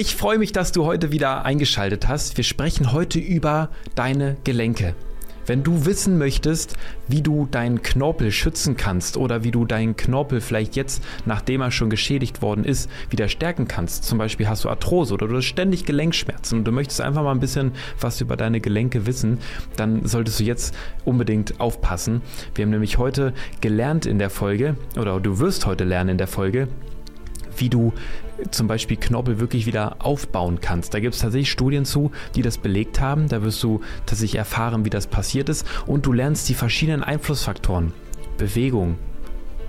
Ich freue mich, dass du heute wieder eingeschaltet hast. Wir sprechen heute über deine Gelenke. Wenn du wissen möchtest, wie du deinen Knorpel schützen kannst oder wie du deinen Knorpel vielleicht jetzt, nachdem er schon geschädigt worden ist, wieder stärken kannst, zum Beispiel hast du Arthrose oder du hast ständig Gelenkschmerzen und du möchtest einfach mal ein bisschen was über deine Gelenke wissen, dann solltest du jetzt unbedingt aufpassen. Wir haben nämlich heute gelernt in der Folge, oder du wirst heute lernen in der Folge, wie du zum Beispiel Knorpel wirklich wieder aufbauen kannst. Da gibt es tatsächlich Studien zu, die das belegt haben. Da wirst du tatsächlich erfahren, wie das passiert ist und du lernst die verschiedenen Einflussfaktoren. Bewegung,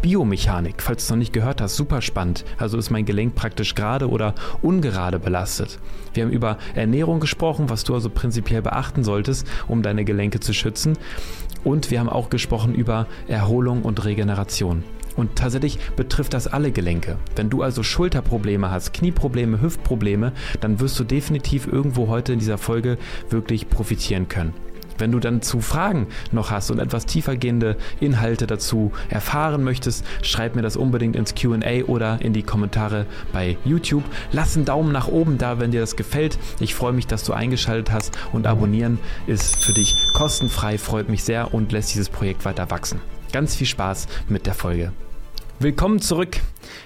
Biomechanik, falls du es noch nicht gehört hast, super spannend. Also ist mein Gelenk praktisch gerade oder ungerade belastet. Wir haben über Ernährung gesprochen, was du also prinzipiell beachten solltest, um deine Gelenke zu schützen. Und wir haben auch gesprochen über Erholung und Regeneration. Und tatsächlich betrifft das alle Gelenke. Wenn du also Schulterprobleme hast, Knieprobleme, Hüftprobleme, dann wirst du definitiv irgendwo heute in dieser Folge wirklich profitieren können. Wenn du dann zu Fragen noch hast und etwas tiefergehende Inhalte dazu erfahren möchtest, schreib mir das unbedingt ins QA oder in die Kommentare bei YouTube. Lass einen Daumen nach oben da, wenn dir das gefällt. Ich freue mich, dass du eingeschaltet hast und abonnieren ist für dich kostenfrei, freut mich sehr und lässt dieses Projekt weiter wachsen. Ganz viel Spaß mit der Folge. Willkommen zurück.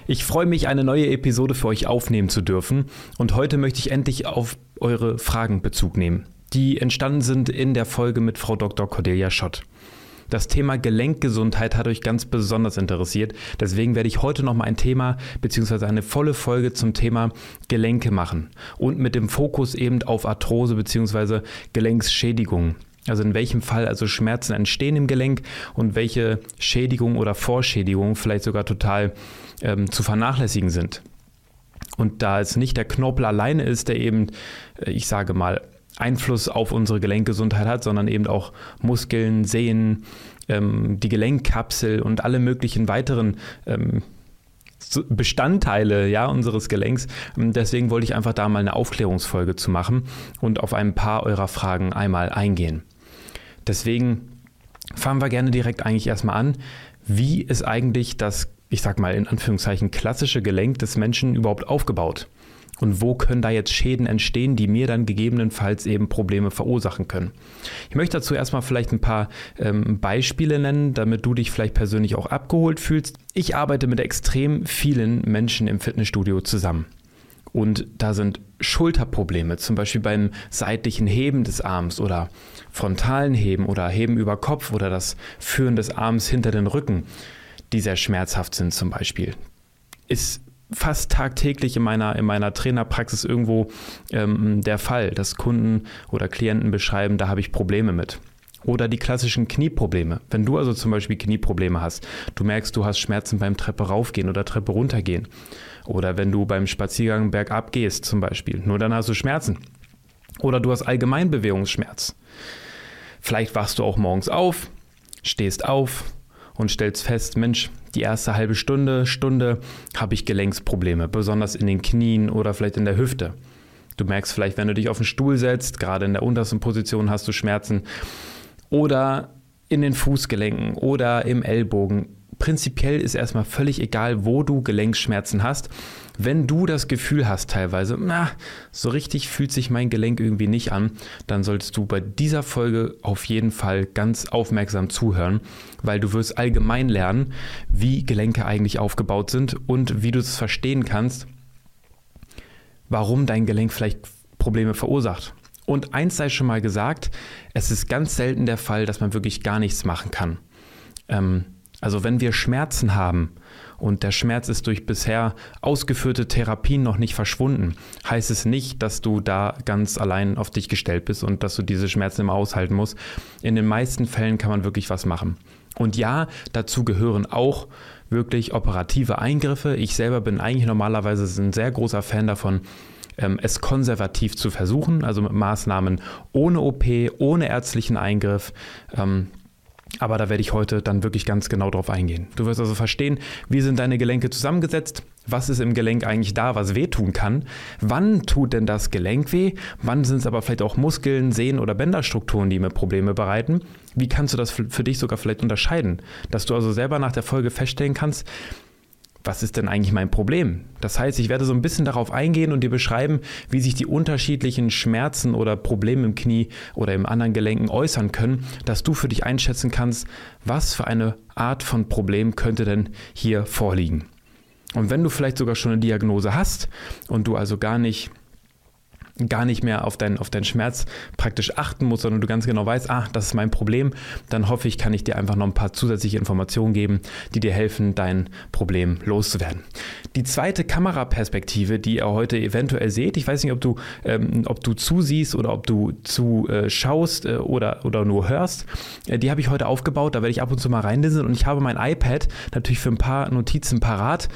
Ich freue mich, eine neue Episode für euch aufnehmen zu dürfen. Und heute möchte ich endlich auf eure Fragen Bezug nehmen, die entstanden sind in der Folge mit Frau Dr. Cordelia Schott. Das Thema Gelenkgesundheit hat euch ganz besonders interessiert. Deswegen werde ich heute nochmal ein Thema bzw. eine volle Folge zum Thema Gelenke machen und mit dem Fokus eben auf Arthrose bzw. Gelenksschädigungen. Also in welchem Fall also Schmerzen entstehen im Gelenk und welche Schädigungen oder Vorschädigungen vielleicht sogar total ähm, zu vernachlässigen sind. Und da es nicht der Knorpel alleine ist, der eben, äh, ich sage mal, Einfluss auf unsere Gelenkgesundheit hat, sondern eben auch Muskeln, Sehnen, ähm, die Gelenkkapsel und alle möglichen weiteren ähm, Bestandteile ja, unseres Gelenks. Deswegen wollte ich einfach da mal eine Aufklärungsfolge zu machen und auf ein paar eurer Fragen einmal eingehen. Deswegen fangen wir gerne direkt eigentlich erstmal an. Wie ist eigentlich das, ich sag mal in Anführungszeichen, klassische Gelenk des Menschen überhaupt aufgebaut? Und wo können da jetzt Schäden entstehen, die mir dann gegebenenfalls eben Probleme verursachen können? Ich möchte dazu erstmal vielleicht ein paar ähm, Beispiele nennen, damit du dich vielleicht persönlich auch abgeholt fühlst. Ich arbeite mit extrem vielen Menschen im Fitnessstudio zusammen. Und da sind Schulterprobleme, zum Beispiel beim seitlichen Heben des Arms oder frontalen Heben oder Heben über Kopf oder das Führen des Arms hinter den Rücken, die sehr schmerzhaft sind zum Beispiel. Ist fast tagtäglich in meiner, in meiner Trainerpraxis irgendwo ähm, der Fall, dass Kunden oder Klienten beschreiben, da habe ich Probleme mit. Oder die klassischen Knieprobleme. Wenn du also zum Beispiel Knieprobleme hast, du merkst, du hast Schmerzen beim Treppe raufgehen oder Treppe runtergehen. Oder wenn du beim Spaziergang bergab gehst zum Beispiel, nur dann hast du Schmerzen. Oder du hast allgemein Bewegungsschmerz. Vielleicht wachst du auch morgens auf, stehst auf und stellst fest, Mensch, die erste halbe Stunde, Stunde habe ich Gelenksprobleme, besonders in den Knien oder vielleicht in der Hüfte. Du merkst vielleicht, wenn du dich auf den Stuhl setzt, gerade in der untersten Position hast du Schmerzen oder in den Fußgelenken oder im Ellbogen. Prinzipiell ist erstmal völlig egal, wo du Gelenkschmerzen hast. Wenn du das Gefühl hast teilweise, na, so richtig fühlt sich mein Gelenk irgendwie nicht an, dann solltest du bei dieser Folge auf jeden Fall ganz aufmerksam zuhören, weil du wirst allgemein lernen, wie Gelenke eigentlich aufgebaut sind und wie du es verstehen kannst, warum dein Gelenk vielleicht Probleme verursacht. Und eins sei schon mal gesagt, es ist ganz selten der Fall, dass man wirklich gar nichts machen kann. Ähm, also wenn wir Schmerzen haben und der Schmerz ist durch bisher ausgeführte Therapien noch nicht verschwunden, heißt es nicht, dass du da ganz allein auf dich gestellt bist und dass du diese Schmerzen immer aushalten musst. In den meisten Fällen kann man wirklich was machen. Und ja, dazu gehören auch wirklich operative Eingriffe. Ich selber bin eigentlich normalerweise ein sehr großer Fan davon, ähm, es konservativ zu versuchen, also mit Maßnahmen ohne OP, ohne ärztlichen Eingriff. Aber da werde ich heute dann wirklich ganz genau drauf eingehen. Du wirst also verstehen, wie sind deine Gelenke zusammengesetzt, was ist im Gelenk eigentlich da, was wehtun kann, wann tut denn das Gelenk weh, wann sind es aber vielleicht auch Muskeln, Sehnen oder Bänderstrukturen, die mir Probleme bereiten. Wie kannst du das für dich sogar vielleicht unterscheiden, dass du also selber nach der Folge feststellen kannst, was ist denn eigentlich mein Problem? Das heißt, ich werde so ein bisschen darauf eingehen und dir beschreiben, wie sich die unterschiedlichen Schmerzen oder Probleme im Knie oder im anderen Gelenken äußern können, dass du für dich einschätzen kannst, was für eine Art von Problem könnte denn hier vorliegen. Und wenn du vielleicht sogar schon eine Diagnose hast und du also gar nicht gar nicht mehr auf, dein, auf deinen Schmerz praktisch achten musst, sondern du ganz genau weißt, ah, das ist mein Problem, dann hoffe ich, kann ich dir einfach noch ein paar zusätzliche Informationen geben, die dir helfen, dein Problem loszuwerden. Die zweite Kameraperspektive, die ihr heute eventuell seht, ich weiß nicht, ob du, ähm, ob du zusiehst oder ob du zuschaust äh, oder, oder nur hörst, äh, die habe ich heute aufgebaut, da werde ich ab und zu mal reinlinsen und ich habe mein iPad natürlich für ein paar Notizen parat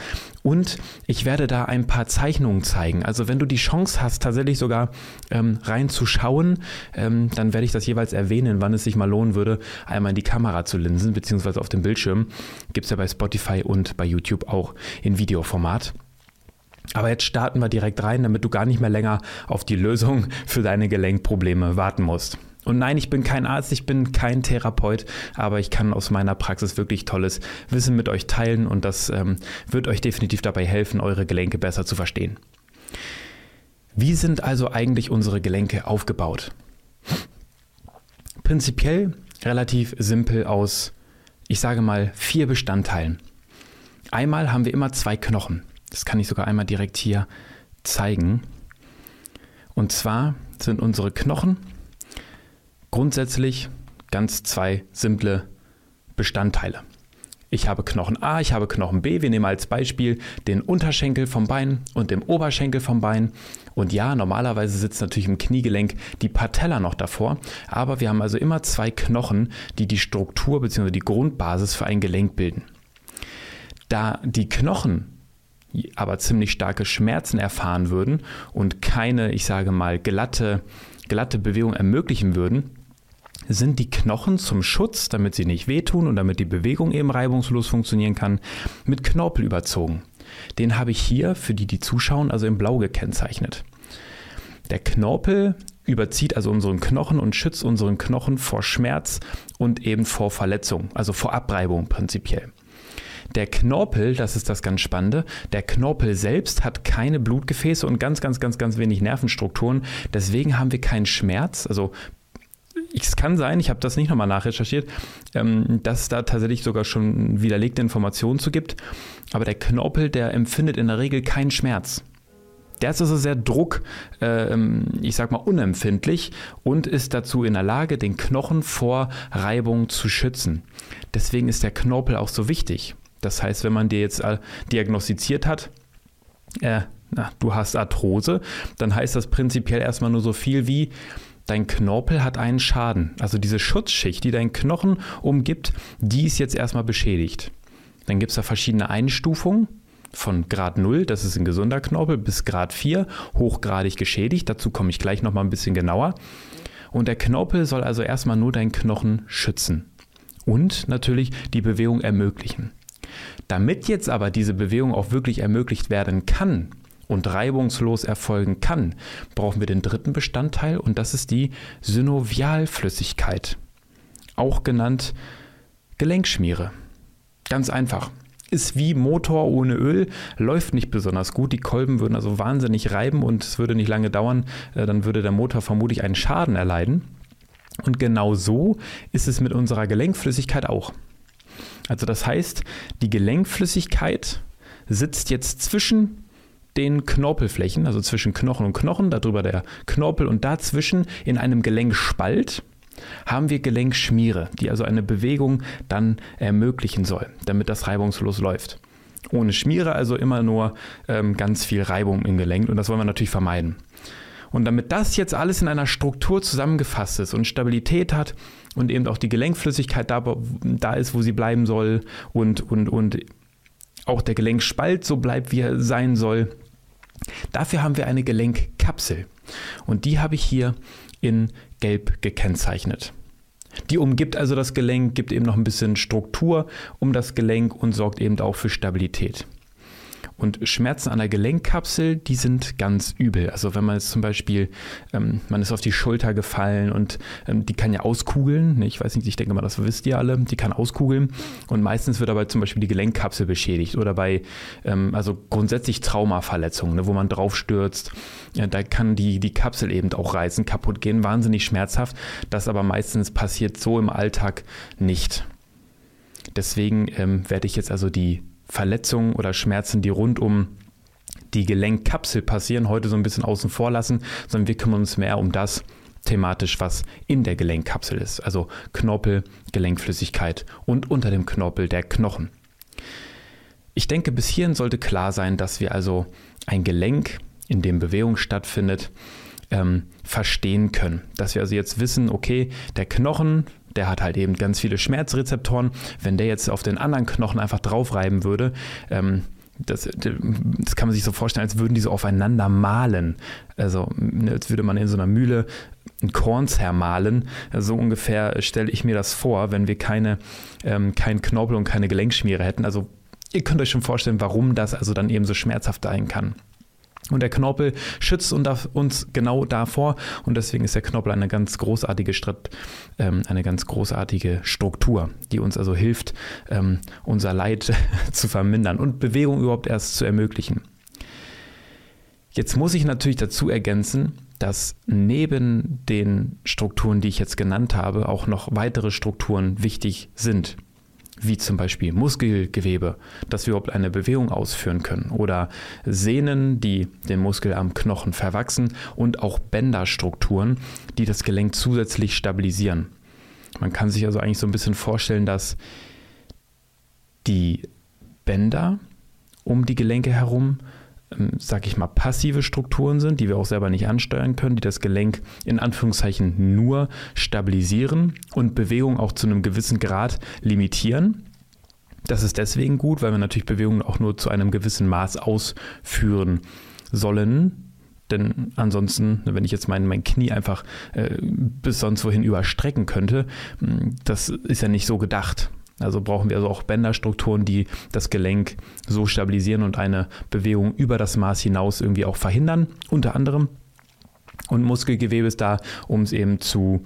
und ich werde da ein paar Zeichnungen zeigen. Also wenn du die Chance hast, tatsächlich sogar ähm, reinzuschauen, ähm, dann werde ich das jeweils erwähnen, wann es sich mal lohnen würde, einmal in die Kamera zu linsen, beziehungsweise auf dem Bildschirm. Gibt es ja bei Spotify und bei YouTube auch in Videoformat. Aber jetzt starten wir direkt rein, damit du gar nicht mehr länger auf die Lösung für deine Gelenkprobleme warten musst. Und nein, ich bin kein Arzt, ich bin kein Therapeut, aber ich kann aus meiner Praxis wirklich tolles Wissen mit euch teilen und das ähm, wird euch definitiv dabei helfen, eure Gelenke besser zu verstehen. Wie sind also eigentlich unsere Gelenke aufgebaut? Prinzipiell relativ simpel aus, ich sage mal, vier Bestandteilen. Einmal haben wir immer zwei Knochen. Das kann ich sogar einmal direkt hier zeigen. Und zwar sind unsere Knochen grundsätzlich ganz zwei simple Bestandteile. Ich habe Knochen A, ich habe Knochen B. Wir nehmen als Beispiel den Unterschenkel vom Bein und den Oberschenkel vom Bein. Und ja, normalerweise sitzt natürlich im Kniegelenk die Patella noch davor. Aber wir haben also immer zwei Knochen, die die Struktur bzw. die Grundbasis für ein Gelenk bilden. Da die Knochen aber ziemlich starke Schmerzen erfahren würden und keine, ich sage mal, glatte, glatte Bewegung ermöglichen würden, sind die Knochen zum Schutz, damit sie nicht wehtun und damit die Bewegung eben reibungslos funktionieren kann, mit Knorpel überzogen. Den habe ich hier für die, die zuschauen, also in blau gekennzeichnet. Der Knorpel überzieht also unseren Knochen und schützt unseren Knochen vor Schmerz und eben vor Verletzung, also vor Abreibung prinzipiell. Der Knorpel, das ist das ganz Spannende, der Knorpel selbst hat keine Blutgefäße und ganz, ganz, ganz, ganz wenig Nervenstrukturen. Deswegen haben wir keinen Schmerz. Also es kann sein, ich habe das nicht nochmal nachrecherchiert, ähm, dass es da tatsächlich sogar schon widerlegte Informationen zu gibt. Aber der Knorpel, der empfindet in der Regel keinen Schmerz. Der ist also sehr Druck, äh, ich sag mal, unempfindlich und ist dazu in der Lage, den Knochen vor Reibung zu schützen. Deswegen ist der Knorpel auch so wichtig. Das heißt, wenn man dir jetzt äh, diagnostiziert hat, äh, na, du hast Arthrose, dann heißt das prinzipiell erstmal nur so viel wie, dein Knorpel hat einen Schaden. Also diese Schutzschicht, die deinen Knochen umgibt, die ist jetzt erstmal beschädigt. Dann gibt es da verschiedene Einstufungen von Grad 0, das ist ein gesunder Knorpel, bis Grad 4, hochgradig geschädigt. Dazu komme ich gleich nochmal ein bisschen genauer. Und der Knorpel soll also erstmal nur deinen Knochen schützen und natürlich die Bewegung ermöglichen. Damit jetzt aber diese Bewegung auch wirklich ermöglicht werden kann, und reibungslos erfolgen kann, brauchen wir den dritten Bestandteil und das ist die Synovialflüssigkeit, auch genannt Gelenkschmiere. Ganz einfach. Ist wie Motor ohne Öl, läuft nicht besonders gut. Die Kolben würden also wahnsinnig reiben und es würde nicht lange dauern, äh, dann würde der Motor vermutlich einen Schaden erleiden. Und genau so ist es mit unserer Gelenkflüssigkeit auch. Also das heißt, die Gelenkflüssigkeit sitzt jetzt zwischen den Knorpelflächen, also zwischen Knochen und Knochen, darüber der Knorpel und dazwischen in einem Gelenkspalt haben wir Gelenkschmiere, die also eine Bewegung dann ermöglichen soll, damit das reibungslos läuft. Ohne Schmiere also immer nur ähm, ganz viel Reibung im Gelenk und das wollen wir natürlich vermeiden. Und damit das jetzt alles in einer Struktur zusammengefasst ist und Stabilität hat und eben auch die Gelenkflüssigkeit da, da ist, wo sie bleiben soll und, und, und auch der Gelenkspalt so bleibt, wie er sein soll, Dafür haben wir eine Gelenkkapsel und die habe ich hier in gelb gekennzeichnet. Die umgibt also das Gelenk, gibt eben noch ein bisschen Struktur um das Gelenk und sorgt eben auch für Stabilität. Und Schmerzen an der Gelenkkapsel, die sind ganz übel. Also wenn man jetzt zum Beispiel, ähm, man ist auf die Schulter gefallen und ähm, die kann ja auskugeln. Ne? Ich weiß nicht, ich denke mal, das wisst ihr alle. Die kann auskugeln. Und meistens wird dabei zum Beispiel die Gelenkkapsel beschädigt. Oder bei, ähm, also grundsätzlich Traumaverletzungen, ne, wo man drauf stürzt. Ja, da kann die, die Kapsel eben auch reißen, kaputt gehen. Wahnsinnig schmerzhaft. Das aber meistens passiert so im Alltag nicht. Deswegen ähm, werde ich jetzt also die Verletzungen oder Schmerzen, die rund um die Gelenkkapsel passieren, heute so ein bisschen außen vor lassen, sondern wir kümmern uns mehr um das thematisch, was in der Gelenkkapsel ist. Also Knorpel, Gelenkflüssigkeit und unter dem Knorpel der Knochen. Ich denke, bis hierhin sollte klar sein, dass wir also ein Gelenk, in dem Bewegung stattfindet, ähm, verstehen können. Dass wir also jetzt wissen, okay, der Knochen der hat halt eben ganz viele Schmerzrezeptoren. Wenn der jetzt auf den anderen Knochen einfach draufreiben würde, ähm, das, das, kann man sich so vorstellen, als würden die so aufeinander malen. Also, ne, als würde man in so einer Mühle ein Korn zermahlen. So ungefähr stelle ich mir das vor, wenn wir keine, ähm, keinen Knorpel und keine Gelenkschmiere hätten. Also, ihr könnt euch schon vorstellen, warum das also dann eben so schmerzhaft sein kann. Und der Knorpel schützt uns genau davor und deswegen ist der Knorpel eine ganz großartige, ähm, eine ganz großartige Struktur, die uns also hilft, ähm, unser Leid zu vermindern und Bewegung überhaupt erst zu ermöglichen. Jetzt muss ich natürlich dazu ergänzen, dass neben den Strukturen, die ich jetzt genannt habe, auch noch weitere Strukturen wichtig sind wie zum Beispiel Muskelgewebe, dass wir überhaupt eine Bewegung ausführen können oder Sehnen, die den Muskel am Knochen verwachsen und auch Bänderstrukturen, die das Gelenk zusätzlich stabilisieren. Man kann sich also eigentlich so ein bisschen vorstellen, dass die Bänder um die Gelenke herum sag ich mal, passive Strukturen sind, die wir auch selber nicht ansteuern können, die das Gelenk in Anführungszeichen nur stabilisieren und Bewegung auch zu einem gewissen Grad limitieren. Das ist deswegen gut, weil wir natürlich Bewegungen auch nur zu einem gewissen Maß ausführen sollen. Denn ansonsten, wenn ich jetzt mein, mein Knie einfach äh, bis sonst wohin überstrecken könnte, das ist ja nicht so gedacht. Also brauchen wir also auch Bänderstrukturen, die das Gelenk so stabilisieren und eine Bewegung über das Maß hinaus irgendwie auch verhindern, unter anderem. Und Muskelgewebe ist da, um es eben zu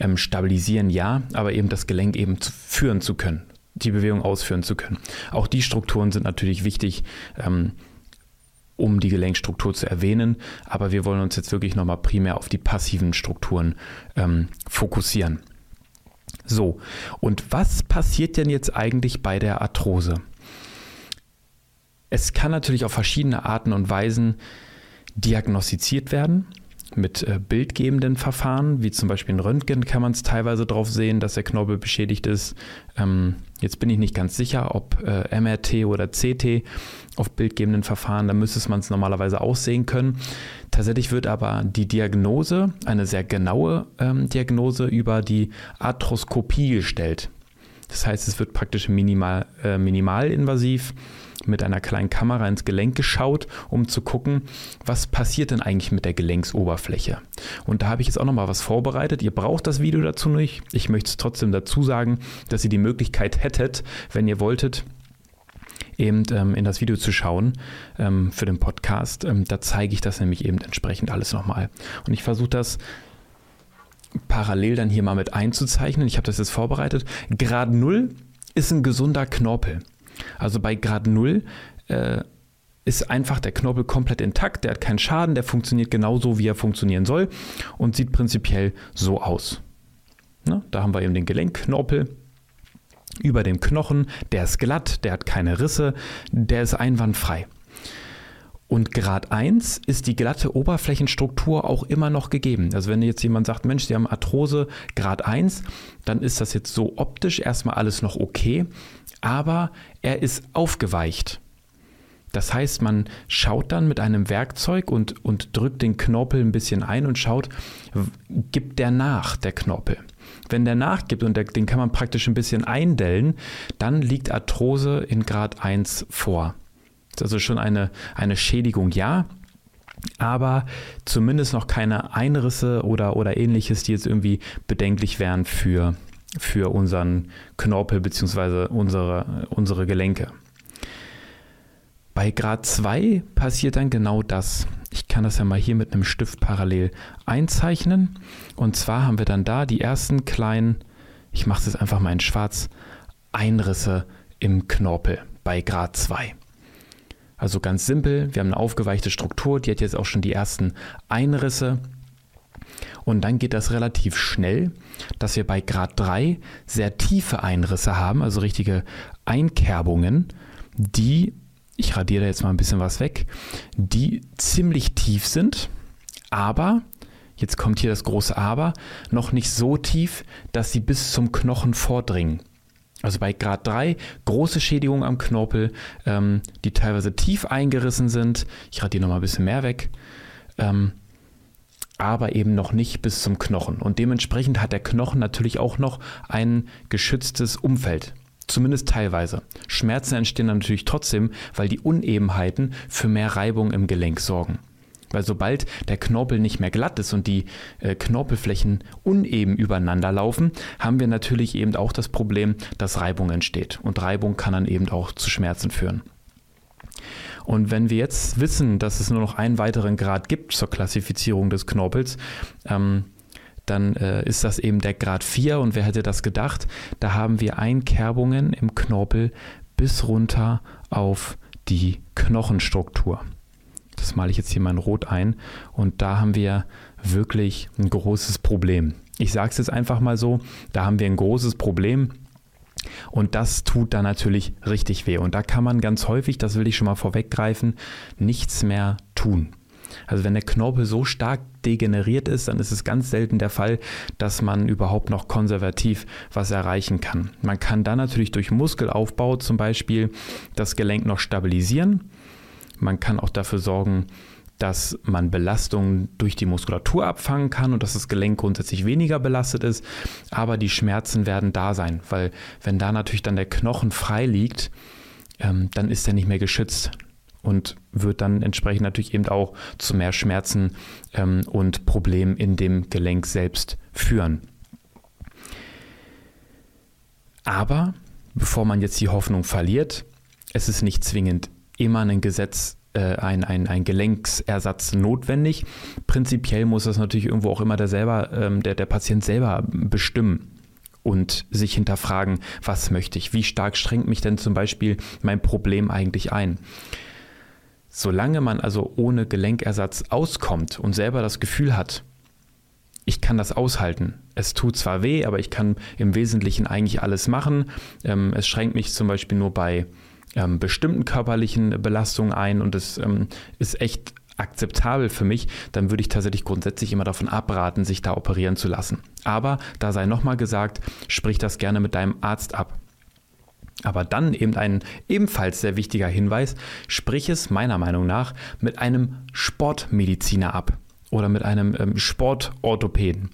ähm, stabilisieren, ja, aber eben das Gelenk eben zu führen zu können, die Bewegung ausführen zu können. Auch die Strukturen sind natürlich wichtig. Ähm, um die Gelenkstruktur zu erwähnen, aber wir wollen uns jetzt wirklich nochmal primär auf die passiven Strukturen ähm, fokussieren. So, und was passiert denn jetzt eigentlich bei der Arthrose? Es kann natürlich auf verschiedene Arten und Weisen diagnostiziert werden mit äh, bildgebenden Verfahren, wie zum Beispiel in Röntgen kann man es teilweise drauf sehen, dass der Knorpel beschädigt ist. Ähm, jetzt bin ich nicht ganz sicher, ob äh, MRT oder CT auf bildgebenden Verfahren, da müsste man es normalerweise auch sehen können. Tatsächlich wird aber die Diagnose, eine sehr genaue ähm, Diagnose über die Arthroskopie gestellt. Das heißt, es wird praktisch minimal, äh, minimalinvasiv mit einer kleinen Kamera ins Gelenk geschaut, um zu gucken, was passiert denn eigentlich mit der Gelenksoberfläche. Und da habe ich jetzt auch nochmal was vorbereitet. Ihr braucht das Video dazu nicht. Ich möchte es trotzdem dazu sagen, dass ihr die Möglichkeit hättet, wenn ihr wolltet, eben ähm, in das Video zu schauen ähm, für den Podcast. Ähm, da zeige ich das nämlich eben entsprechend alles nochmal. Und ich versuche das parallel dann hier mal mit einzuzeichnen. Ich habe das jetzt vorbereitet. Grad 0 ist ein gesunder Knorpel. Also bei Grad 0 äh, ist einfach der Knorpel komplett intakt, der hat keinen Schaden, der funktioniert genauso, wie er funktionieren soll und sieht prinzipiell so aus. Ne? Da haben wir eben den Gelenkknorpel über dem Knochen, der ist glatt, der hat keine Risse, der ist einwandfrei. Und Grad 1 ist die glatte Oberflächenstruktur auch immer noch gegeben. Also wenn jetzt jemand sagt, Mensch, Sie haben Arthrose Grad 1, dann ist das jetzt so optisch erstmal alles noch okay, aber er ist aufgeweicht. Das heißt, man schaut dann mit einem Werkzeug und, und drückt den Knorpel ein bisschen ein und schaut, gibt der nach, der Knorpel. Wenn der nachgibt und der, den kann man praktisch ein bisschen eindellen, dann liegt Arthrose in Grad 1 vor. Also schon eine, eine Schädigung, ja, aber zumindest noch keine Einrisse oder, oder ähnliches, die jetzt irgendwie bedenklich wären für, für unseren Knorpel bzw. Unsere, unsere Gelenke. Bei Grad 2 passiert dann genau das. Ich kann das ja mal hier mit einem Stift parallel einzeichnen. Und zwar haben wir dann da die ersten kleinen, ich mache es jetzt einfach mal in schwarz, Einrisse im Knorpel bei Grad 2. Also ganz simpel, wir haben eine aufgeweichte Struktur, die hat jetzt auch schon die ersten Einrisse. Und dann geht das relativ schnell, dass wir bei Grad 3 sehr tiefe Einrisse haben, also richtige Einkerbungen, die, ich radiere jetzt mal ein bisschen was weg, die ziemlich tief sind, aber, jetzt kommt hier das große Aber, noch nicht so tief, dass sie bis zum Knochen vordringen. Also bei Grad 3 große Schädigungen am Knorpel, ähm, die teilweise tief eingerissen sind. Ich radiere nochmal ein bisschen mehr weg. Ähm, aber eben noch nicht bis zum Knochen. Und dementsprechend hat der Knochen natürlich auch noch ein geschütztes Umfeld. Zumindest teilweise. Schmerzen entstehen natürlich trotzdem, weil die Unebenheiten für mehr Reibung im Gelenk sorgen. Weil sobald der Knorpel nicht mehr glatt ist und die äh, Knorpelflächen uneben übereinander laufen, haben wir natürlich eben auch das Problem, dass Reibung entsteht. Und Reibung kann dann eben auch zu Schmerzen führen. Und wenn wir jetzt wissen, dass es nur noch einen weiteren Grad gibt zur Klassifizierung des Knorpels, ähm, dann äh, ist das eben der Grad 4 und wer hätte das gedacht? Da haben wir Einkerbungen im Knorpel bis runter auf die Knochenstruktur. Das male ich jetzt hier mal in Rot ein und da haben wir wirklich ein großes Problem. Ich sage es jetzt einfach mal so, da haben wir ein großes Problem und das tut dann natürlich richtig weh. Und da kann man ganz häufig, das will ich schon mal vorweggreifen, nichts mehr tun. Also wenn der Knorpel so stark degeneriert ist, dann ist es ganz selten der Fall, dass man überhaupt noch konservativ was erreichen kann. Man kann dann natürlich durch Muskelaufbau zum Beispiel das Gelenk noch stabilisieren. Man kann auch dafür sorgen, dass man Belastungen durch die Muskulatur abfangen kann und dass das Gelenk grundsätzlich weniger belastet ist. Aber die Schmerzen werden da sein, weil wenn da natürlich dann der Knochen frei liegt, ähm, dann ist er nicht mehr geschützt und wird dann entsprechend natürlich eben auch zu mehr Schmerzen ähm, und Problemen in dem Gelenk selbst führen. Aber bevor man jetzt die Hoffnung verliert, es ist nicht zwingend immer ein Gesetz äh, ein, ein, ein Gelenksersatz notwendig. Prinzipiell muss das natürlich irgendwo auch immer der, selber, ähm, der, der Patient selber bestimmen und sich hinterfragen, was möchte ich, wie stark strengt mich denn zum Beispiel mein Problem eigentlich ein. Solange man also ohne Gelenkersatz auskommt und selber das Gefühl hat, ich kann das aushalten. Es tut zwar weh, aber ich kann im Wesentlichen eigentlich alles machen. Ähm, es schränkt mich zum Beispiel nur bei ähm, bestimmten körperlichen Belastungen ein und es ähm, ist echt akzeptabel für mich, dann würde ich tatsächlich grundsätzlich immer davon abraten, sich da operieren zu lassen. Aber da sei nochmal gesagt, sprich das gerne mit deinem Arzt ab. Aber dann eben ein ebenfalls sehr wichtiger Hinweis, sprich es meiner Meinung nach mit einem Sportmediziner ab oder mit einem ähm, Sportorthopäden.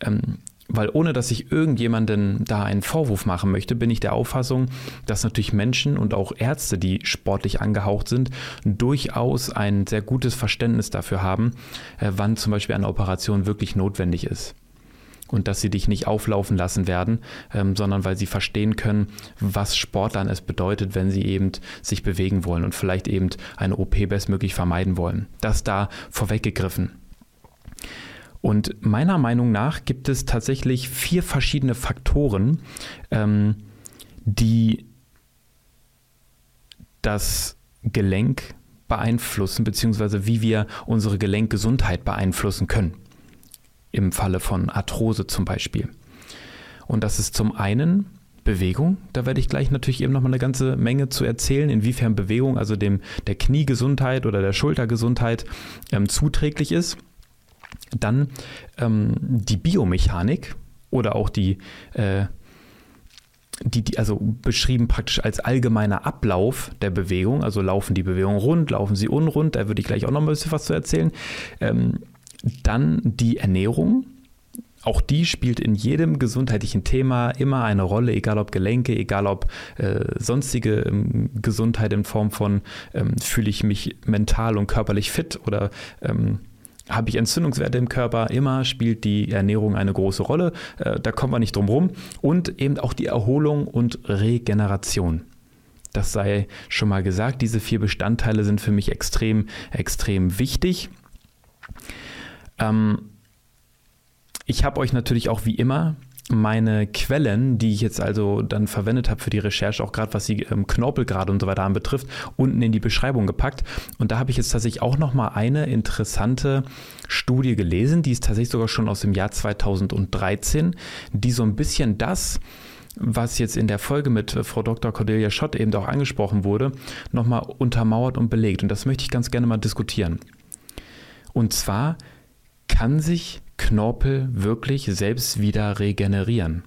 Ähm, weil ohne dass ich irgendjemanden da einen Vorwurf machen möchte, bin ich der Auffassung, dass natürlich Menschen und auch Ärzte, die sportlich angehaucht sind, durchaus ein sehr gutes Verständnis dafür haben, äh, wann zum Beispiel eine Operation wirklich notwendig ist und dass sie dich nicht auflaufen lassen werden, ähm, sondern weil sie verstehen können, was Sportlern es bedeutet, wenn sie eben sich bewegen wollen und vielleicht eben eine OP bestmöglich vermeiden wollen. Das da vorweggegriffen. Und meiner Meinung nach gibt es tatsächlich vier verschiedene Faktoren, ähm, die das Gelenk beeinflussen, beziehungsweise wie wir unsere Gelenkgesundheit beeinflussen können. Im Falle von Arthrose zum Beispiel. Und das ist zum einen Bewegung. Da werde ich gleich natürlich eben noch mal eine ganze Menge zu erzählen, inwiefern Bewegung, also dem der Kniegesundheit oder der Schultergesundheit ähm, zuträglich ist. Dann ähm, die Biomechanik oder auch die, äh, die, die, also beschrieben praktisch als allgemeiner Ablauf der Bewegung. Also laufen die Bewegungen rund, laufen sie unrund, da würde ich gleich auch noch ein bisschen was zu erzählen. Ähm, dann die Ernährung. Auch die spielt in jedem gesundheitlichen Thema immer eine Rolle, egal ob Gelenke, egal ob äh, sonstige ähm, Gesundheit in Form von ähm, fühle ich mich mental und körperlich fit oder ähm, habe ich Entzündungswerte im Körper, immer spielt die Ernährung eine große Rolle. Äh, da kommen wir nicht drum rum. Und eben auch die Erholung und Regeneration. Das sei schon mal gesagt. Diese vier Bestandteile sind für mich extrem, extrem wichtig. Ähm, ich habe euch natürlich auch wie immer meine Quellen, die ich jetzt also dann verwendet habe für die Recherche, auch gerade was die ähm, Knorpelgrade und so weiter anbetrifft, unten in die Beschreibung gepackt. Und da habe ich jetzt tatsächlich auch nochmal eine interessante Studie gelesen, die ist tatsächlich sogar schon aus dem Jahr 2013, die so ein bisschen das, was jetzt in der Folge mit äh, Frau Dr. Cordelia Schott eben auch angesprochen wurde, nochmal untermauert und belegt. Und das möchte ich ganz gerne mal diskutieren. Und zwar kann sich Knorpel wirklich selbst wieder regenerieren.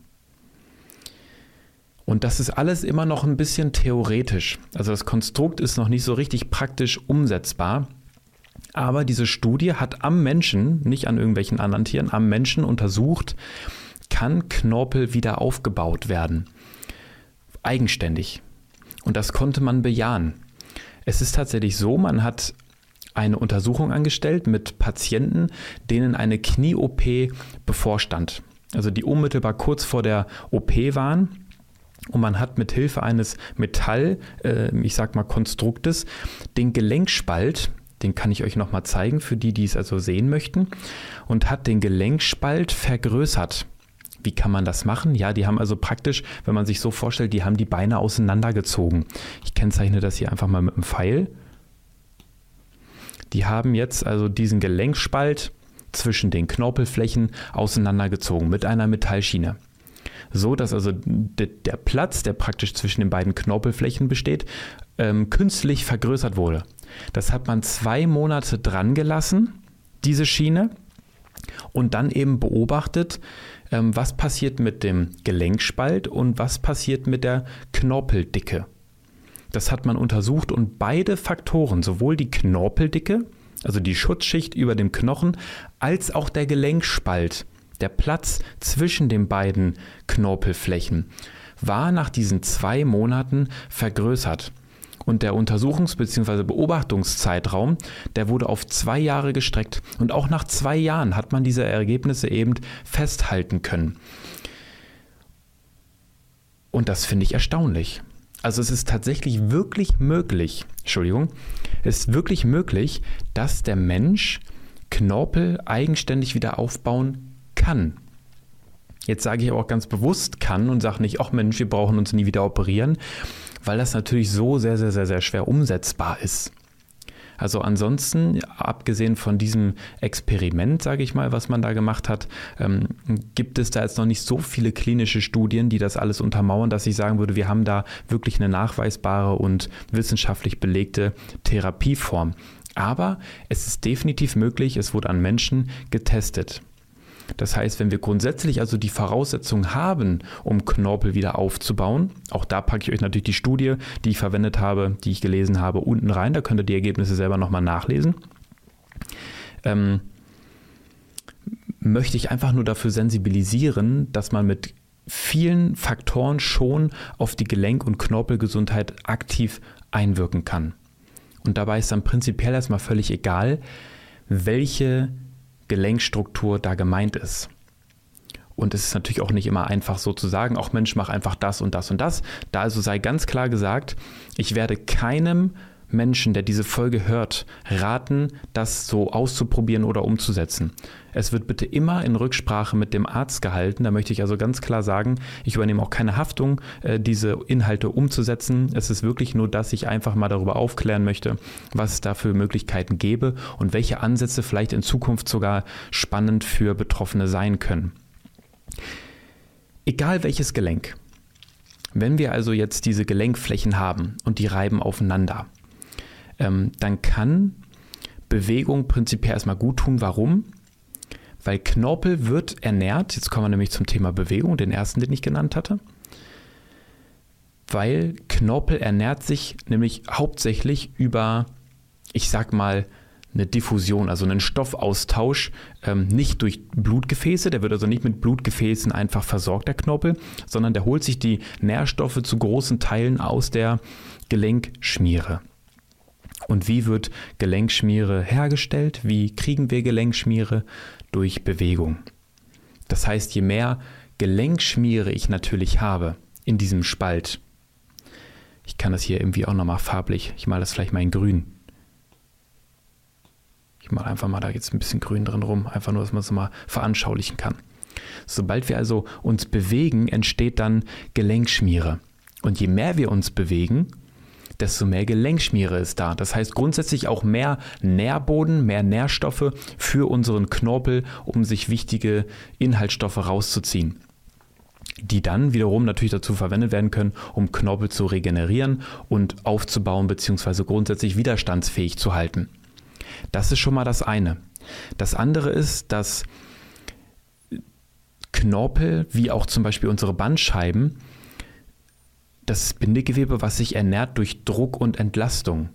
Und das ist alles immer noch ein bisschen theoretisch. Also das Konstrukt ist noch nicht so richtig praktisch umsetzbar. Aber diese Studie hat am Menschen, nicht an irgendwelchen anderen Tieren, am Menschen untersucht, kann Knorpel wieder aufgebaut werden. Eigenständig. Und das konnte man bejahen. Es ist tatsächlich so, man hat eine Untersuchung angestellt mit Patienten, denen eine Knie-OP bevorstand. Also die unmittelbar kurz vor der OP waren. Und man hat mit Hilfe eines Metall, äh, ich sag mal Konstruktes, den Gelenkspalt, den kann ich euch nochmal zeigen für die, die es also sehen möchten, und hat den Gelenkspalt vergrößert. Wie kann man das machen? Ja, die haben also praktisch, wenn man sich so vorstellt, die haben die Beine auseinandergezogen. Ich kennzeichne das hier einfach mal mit einem Pfeil. Die haben jetzt also diesen Gelenkspalt zwischen den Knorpelflächen auseinandergezogen mit einer Metallschiene. So dass also der Platz, der praktisch zwischen den beiden Knorpelflächen besteht, ähm, künstlich vergrößert wurde. Das hat man zwei Monate dran gelassen, diese Schiene, und dann eben beobachtet, ähm, was passiert mit dem Gelenkspalt und was passiert mit der Knorpeldicke. Das hat man untersucht und beide Faktoren, sowohl die Knorpeldicke, also die Schutzschicht über dem Knochen, als auch der Gelenkspalt, der Platz zwischen den beiden Knorpelflächen, war nach diesen zwei Monaten vergrößert. Und der Untersuchungs- bzw. Beobachtungszeitraum, der wurde auf zwei Jahre gestreckt. Und auch nach zwei Jahren hat man diese Ergebnisse eben festhalten können. Und das finde ich erstaunlich. Also es ist tatsächlich wirklich möglich, Entschuldigung, es ist wirklich möglich, dass der Mensch Knorpel eigenständig wieder aufbauen kann. Jetzt sage ich aber auch ganz bewusst kann und sage nicht, ach Mensch, wir brauchen uns nie wieder operieren, weil das natürlich so sehr, sehr, sehr, sehr schwer umsetzbar ist. Also ansonsten, abgesehen von diesem Experiment, sage ich mal, was man da gemacht hat, ähm, gibt es da jetzt noch nicht so viele klinische Studien, die das alles untermauern, dass ich sagen würde, wir haben da wirklich eine nachweisbare und wissenschaftlich belegte Therapieform. Aber es ist definitiv möglich, es wurde an Menschen getestet. Das heißt, wenn wir grundsätzlich also die Voraussetzungen haben, um Knorpel wieder aufzubauen, auch da packe ich euch natürlich die Studie, die ich verwendet habe, die ich gelesen habe, unten rein. Da könnt ihr die Ergebnisse selber nochmal nachlesen. Ähm, möchte ich einfach nur dafür sensibilisieren, dass man mit vielen Faktoren schon auf die Gelenk- und Knorpelgesundheit aktiv einwirken kann. Und dabei ist dann prinzipiell erstmal völlig egal, welche Gelenkstruktur da gemeint ist. Und es ist natürlich auch nicht immer einfach so zu sagen, auch Mensch, mach einfach das und das und das. Da also sei ganz klar gesagt, ich werde keinem Menschen, der diese Folge hört, raten, das so auszuprobieren oder umzusetzen. Es wird bitte immer in Rücksprache mit dem Arzt gehalten. Da möchte ich also ganz klar sagen, ich übernehme auch keine Haftung, äh, diese Inhalte umzusetzen. Es ist wirklich nur, dass ich einfach mal darüber aufklären möchte, was es da für Möglichkeiten gäbe und welche Ansätze vielleicht in Zukunft sogar spannend für Betroffene sein können. Egal welches Gelenk. Wenn wir also jetzt diese Gelenkflächen haben und die reiben aufeinander, ähm, dann kann Bewegung prinzipiell erstmal gut tun. Warum? Weil Knorpel wird ernährt, jetzt kommen wir nämlich zum Thema Bewegung, den ersten, den ich genannt hatte. Weil Knorpel ernährt sich nämlich hauptsächlich über, ich sag mal, eine Diffusion, also einen Stoffaustausch, ähm, nicht durch Blutgefäße, der wird also nicht mit Blutgefäßen einfach versorgt, der Knorpel, sondern der holt sich die Nährstoffe zu großen Teilen aus der Gelenkschmiere. Und wie wird Gelenkschmiere hergestellt? Wie kriegen wir Gelenkschmiere? Durch Bewegung. Das heißt, je mehr Gelenkschmiere ich natürlich habe in diesem Spalt, Ich kann das hier irgendwie auch nochmal farblich. Ich male das vielleicht mal in grün. Ich male einfach mal da jetzt ein bisschen grün drin rum. Einfach nur, dass man es mal veranschaulichen kann. Sobald wir also uns bewegen, entsteht dann Gelenkschmiere. Und je mehr wir uns bewegen, desto mehr Gelenkschmiere ist da. Das heißt grundsätzlich auch mehr Nährboden, mehr Nährstoffe für unseren Knorpel, um sich wichtige Inhaltsstoffe rauszuziehen die dann wiederum natürlich dazu verwendet werden können, um Knorpel zu regenerieren und aufzubauen bzw. grundsätzlich widerstandsfähig zu halten. Das ist schon mal das eine. Das andere ist, dass Knorpel, wie auch zum Beispiel unsere Bandscheiben, das Bindegewebe, was sich ernährt durch Druck und Entlastung.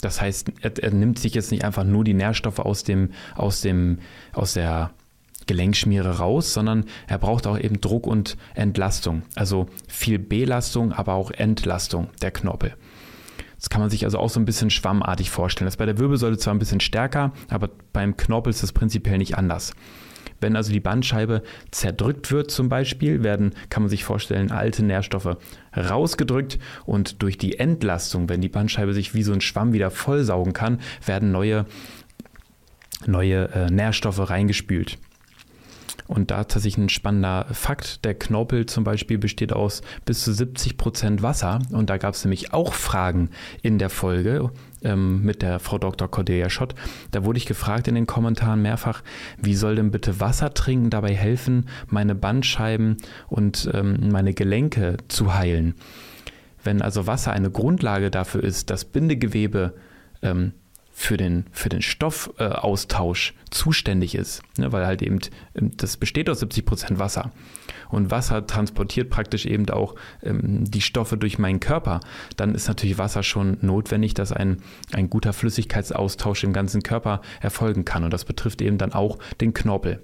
Das heißt, er, er, nimmt sich jetzt nicht einfach nur die Nährstoffe aus, dem, aus, dem, aus der Gelenkschmiere raus, sondern er braucht auch eben Druck und Entlastung. Also viel Belastung, aber auch Entlastung der Knorpel. Das kann man sich also auch so ein bisschen schwammartig vorstellen. Das ist bei der Wirbelsäule zwar ein bisschen stärker, aber beim Knorpel ist das prinzipiell nicht anders. Wenn also die Bandscheibe zerdrückt wird zum Beispiel, werden, kann man sich vorstellen, alte Nährstoffe rausgedrückt und durch die Entlastung, wenn die Bandscheibe sich wie so ein Schwamm wieder vollsaugen kann, werden neue, neue äh, Nährstoffe reingespült. Und da tatsächlich ein spannender Fakt. Der Knorpel zum Beispiel besteht aus bis zu 70 Prozent Wasser. Und da gab es nämlich auch Fragen in der Folge ähm, mit der Frau Dr. Cordelia Schott. Da wurde ich gefragt in den Kommentaren mehrfach, wie soll denn bitte Wasser trinken dabei helfen, meine Bandscheiben und ähm, meine Gelenke zu heilen? Wenn also Wasser eine Grundlage dafür ist, das Bindegewebe ähm, für den, für den Stoffaustausch äh, zuständig ist, ne, weil halt eben, ähm, das besteht aus 70 Prozent Wasser. Und Wasser transportiert praktisch eben auch ähm, die Stoffe durch meinen Körper. Dann ist natürlich Wasser schon notwendig, dass ein, ein guter Flüssigkeitsaustausch im ganzen Körper erfolgen kann. Und das betrifft eben dann auch den Knorpel.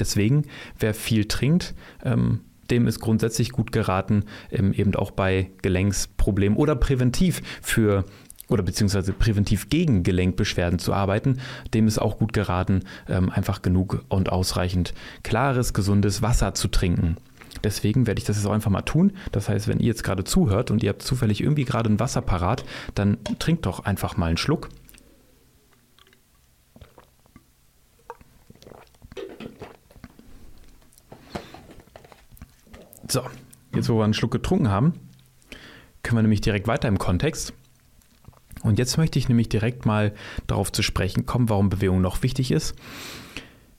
Deswegen, wer viel trinkt, ähm, dem ist grundsätzlich gut geraten, ähm, eben auch bei Gelenksproblemen oder präventiv für oder beziehungsweise präventiv gegen Gelenkbeschwerden zu arbeiten, dem ist auch gut geraten, ähm, einfach genug und ausreichend klares, gesundes Wasser zu trinken. Deswegen werde ich das jetzt auch einfach mal tun. Das heißt, wenn ihr jetzt gerade zuhört und ihr habt zufällig irgendwie gerade ein Wasser parat, dann trinkt doch einfach mal einen Schluck. So, jetzt wo wir einen Schluck getrunken haben, können wir nämlich direkt weiter im Kontext. Und jetzt möchte ich nämlich direkt mal darauf zu sprechen kommen, warum Bewegung noch wichtig ist.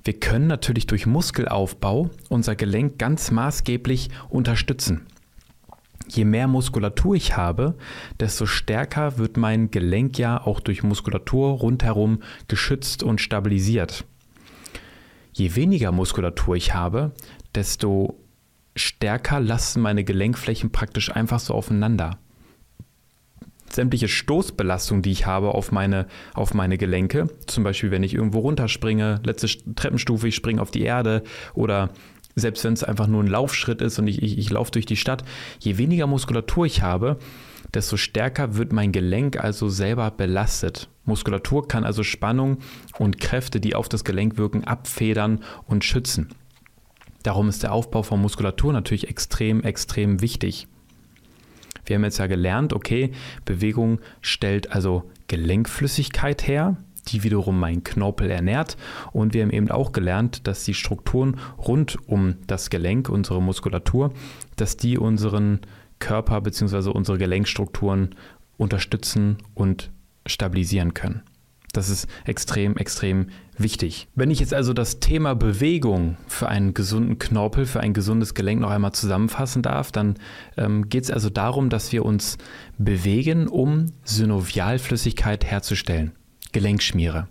Wir können natürlich durch Muskelaufbau unser Gelenk ganz maßgeblich unterstützen. Je mehr Muskulatur ich habe, desto stärker wird mein Gelenk ja auch durch Muskulatur rundherum geschützt und stabilisiert. Je weniger Muskulatur ich habe, desto stärker lassen meine Gelenkflächen praktisch einfach so aufeinander sämtliche Stoßbelastung, die ich habe auf meine, auf meine Gelenke, zum Beispiel wenn ich irgendwo runterspringe, letzte Treppenstufe, ich springe auf die Erde oder selbst wenn es einfach nur ein Laufschritt ist und ich, ich, ich laufe durch die Stadt, je weniger Muskulatur ich habe, desto stärker wird mein Gelenk also selber belastet. Muskulatur kann also Spannung und Kräfte, die auf das Gelenk wirken, abfedern und schützen. Darum ist der Aufbau von Muskulatur natürlich extrem, extrem wichtig. Wir haben jetzt ja gelernt, okay, Bewegung stellt also Gelenkflüssigkeit her, die wiederum meinen Knorpel ernährt. Und wir haben eben auch gelernt, dass die Strukturen rund um das Gelenk, unsere Muskulatur, dass die unseren Körper bzw. unsere Gelenkstrukturen unterstützen und stabilisieren können. Das ist extrem, extrem wichtig. Wenn ich jetzt also das Thema Bewegung für einen gesunden Knorpel, für ein gesundes Gelenk noch einmal zusammenfassen darf, dann ähm, geht es also darum, dass wir uns bewegen, um Synovialflüssigkeit herzustellen. Gelenkschmiere.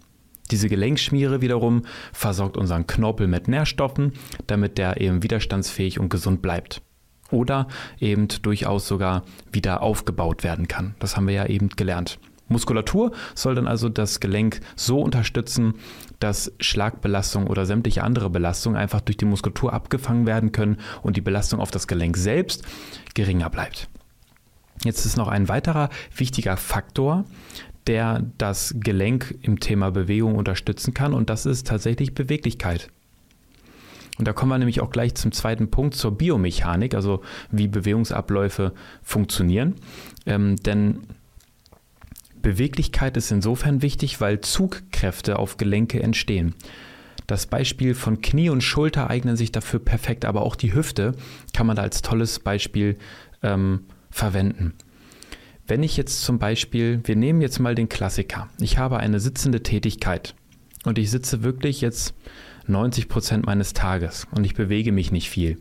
Diese Gelenkschmiere wiederum versorgt unseren Knorpel mit Nährstoffen, damit der eben widerstandsfähig und gesund bleibt. Oder eben durchaus sogar wieder aufgebaut werden kann. Das haben wir ja eben gelernt. Muskulatur soll dann also das Gelenk so unterstützen, dass Schlagbelastung oder sämtliche andere Belastungen einfach durch die Muskulatur abgefangen werden können und die Belastung auf das Gelenk selbst geringer bleibt. Jetzt ist noch ein weiterer wichtiger Faktor, der das Gelenk im Thema Bewegung unterstützen kann und das ist tatsächlich Beweglichkeit. Und da kommen wir nämlich auch gleich zum zweiten Punkt, zur Biomechanik, also wie Bewegungsabläufe funktionieren. Ähm, denn Beweglichkeit ist insofern wichtig, weil Zugkräfte auf Gelenke entstehen. Das Beispiel von Knie und Schulter eignen sich dafür perfekt, aber auch die Hüfte kann man da als tolles Beispiel ähm, verwenden. Wenn ich jetzt zum Beispiel, wir nehmen jetzt mal den Klassiker, ich habe eine sitzende Tätigkeit und ich sitze wirklich jetzt 90 Prozent meines Tages und ich bewege mich nicht viel,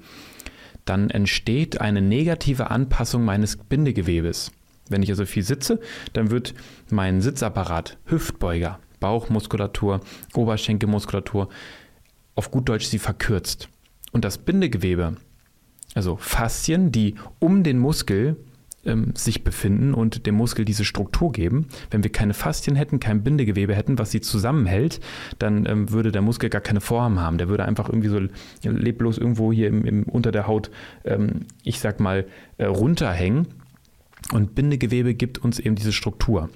dann entsteht eine negative Anpassung meines Bindegewebes. Wenn ich also viel sitze, dann wird mein Sitzapparat, Hüftbeuger, Bauchmuskulatur, Oberschenkelmuskulatur, auf gut Deutsch sie verkürzt. Und das Bindegewebe, also Faszien, die um den Muskel ähm, sich befinden und dem Muskel diese Struktur geben. Wenn wir keine Faszien hätten, kein Bindegewebe hätten, was sie zusammenhält, dann ähm, würde der Muskel gar keine Form haben. Der würde einfach irgendwie so leblos irgendwo hier im, im unter der Haut, ähm, ich sag mal, äh, runterhängen und Bindegewebe gibt uns eben diese Struktur.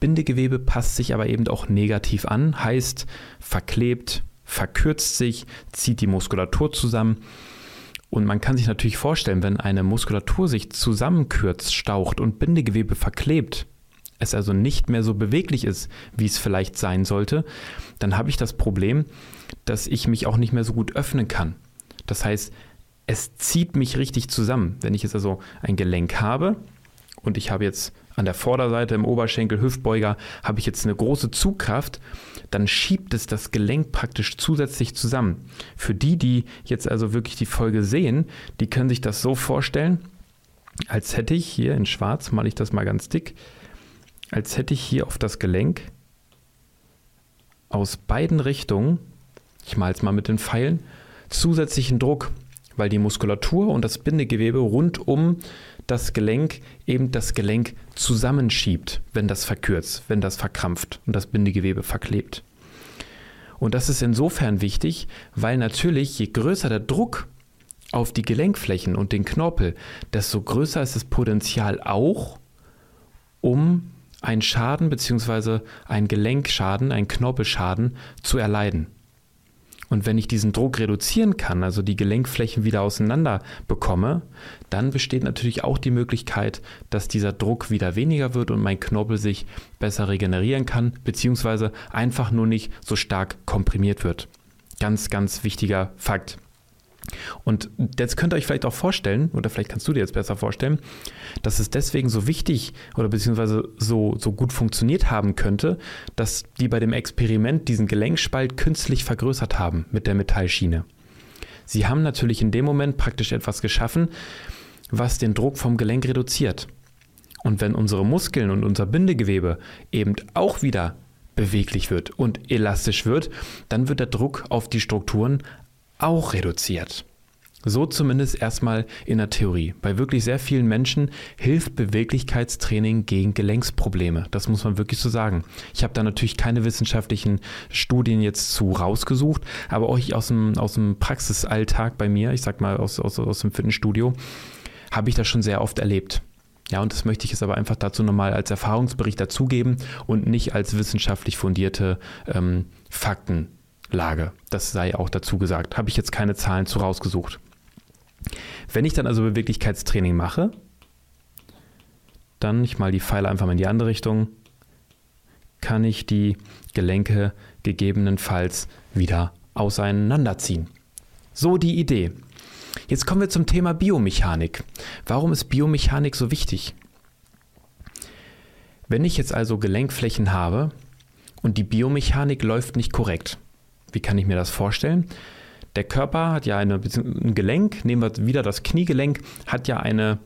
Bindegewebe passt sich aber eben auch negativ an, heißt verklebt, verkürzt sich, zieht die Muskulatur zusammen. Und man kann sich natürlich vorstellen, wenn eine Muskulatur sich zusammenkürzt, staucht und Bindegewebe verklebt, es also nicht mehr so beweglich ist, wie es vielleicht sein sollte, dann habe ich das Problem, dass ich mich auch nicht mehr so gut öffnen kann. Das heißt, es zieht mich richtig zusammen. Wenn ich jetzt also ein Gelenk habe und ich habe jetzt an der Vorderseite im Oberschenkel, Hüftbeuger, habe ich jetzt eine große Zugkraft, dann schiebt es das Gelenk praktisch zusätzlich zusammen. Für die, die jetzt also wirklich die Folge sehen, die können sich das so vorstellen, als hätte ich hier in schwarz, male ich das mal ganz dick, als hätte ich hier auf das Gelenk aus beiden Richtungen, ich male es mal mit den Pfeilen, zusätzlichen Druck weil die Muskulatur und das Bindegewebe rund um das Gelenk eben das Gelenk zusammenschiebt, wenn das verkürzt, wenn das verkrampft und das Bindegewebe verklebt. Und das ist insofern wichtig, weil natürlich je größer der Druck auf die Gelenkflächen und den Knorpel, desto größer ist das Potenzial auch, um einen Schaden bzw. einen Gelenkschaden, einen Knorpelschaden zu erleiden. Und wenn ich diesen Druck reduzieren kann, also die Gelenkflächen wieder auseinander bekomme, dann besteht natürlich auch die Möglichkeit, dass dieser Druck wieder weniger wird und mein Knorpel sich besser regenerieren kann, beziehungsweise einfach nur nicht so stark komprimiert wird. Ganz, ganz wichtiger Fakt. Und jetzt könnt ihr euch vielleicht auch vorstellen, oder vielleicht kannst du dir jetzt besser vorstellen, dass es deswegen so wichtig oder beziehungsweise so, so gut funktioniert haben könnte, dass die bei dem Experiment diesen Gelenkspalt künstlich vergrößert haben mit der Metallschiene. Sie haben natürlich in dem Moment praktisch etwas geschaffen, was den Druck vom Gelenk reduziert. Und wenn unsere Muskeln und unser Bindegewebe eben auch wieder beweglich wird und elastisch wird, dann wird der Druck auf die Strukturen auch reduziert. So zumindest erstmal in der Theorie. Bei wirklich sehr vielen Menschen hilft Beweglichkeitstraining gegen Gelenksprobleme. Das muss man wirklich so sagen. Ich habe da natürlich keine wissenschaftlichen Studien jetzt zu rausgesucht, aber auch aus dem, aus dem Praxisalltag bei mir, ich sag mal aus, aus, aus dem Fitnessstudio, habe ich das schon sehr oft erlebt. Ja, und das möchte ich jetzt aber einfach dazu nochmal als Erfahrungsbericht dazugeben und nicht als wissenschaftlich fundierte ähm, Fakten Lage. Das sei auch dazu gesagt. Habe ich jetzt keine Zahlen zu rausgesucht. Wenn ich dann also Beweglichkeitstraining mache, dann, ich mal die Pfeile einfach mal in die andere Richtung, kann ich die Gelenke gegebenenfalls wieder auseinanderziehen. So die Idee. Jetzt kommen wir zum Thema Biomechanik. Warum ist Biomechanik so wichtig? Wenn ich jetzt also Gelenkflächen habe und die Biomechanik läuft nicht korrekt, wie kann ich mir das vorstellen? Der Körper hat ja eine, ein Gelenk, nehmen wir wieder das Kniegelenk, hat ja eine,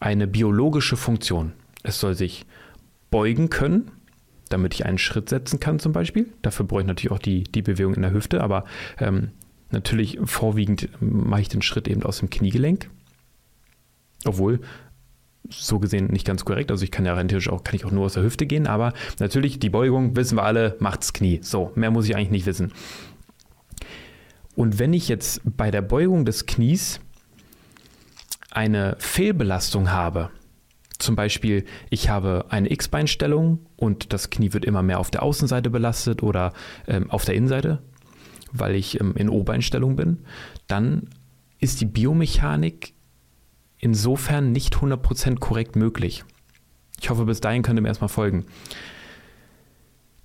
eine biologische Funktion. Es soll sich beugen können, damit ich einen Schritt setzen kann zum Beispiel. Dafür brauche ich natürlich auch die, die Bewegung in der Hüfte, aber ähm, natürlich vorwiegend mache ich den Schritt eben aus dem Kniegelenk. Obwohl, so gesehen nicht ganz korrekt. Also ich kann ja rein theoretisch auch, kann ich auch nur aus der Hüfte gehen, aber natürlich die Beugung, wissen wir alle, macht's Knie. So, mehr muss ich eigentlich nicht wissen. Und wenn ich jetzt bei der Beugung des Knies eine Fehlbelastung habe, zum Beispiel, ich habe eine X-Beinstellung und das Knie wird immer mehr auf der Außenseite belastet oder ähm, auf der Innenseite, weil ich ähm, in Obereinstellung bin, dann ist die Biomechanik insofern nicht 100% korrekt möglich. Ich hoffe, bis dahin könnt ihr mir erstmal folgen.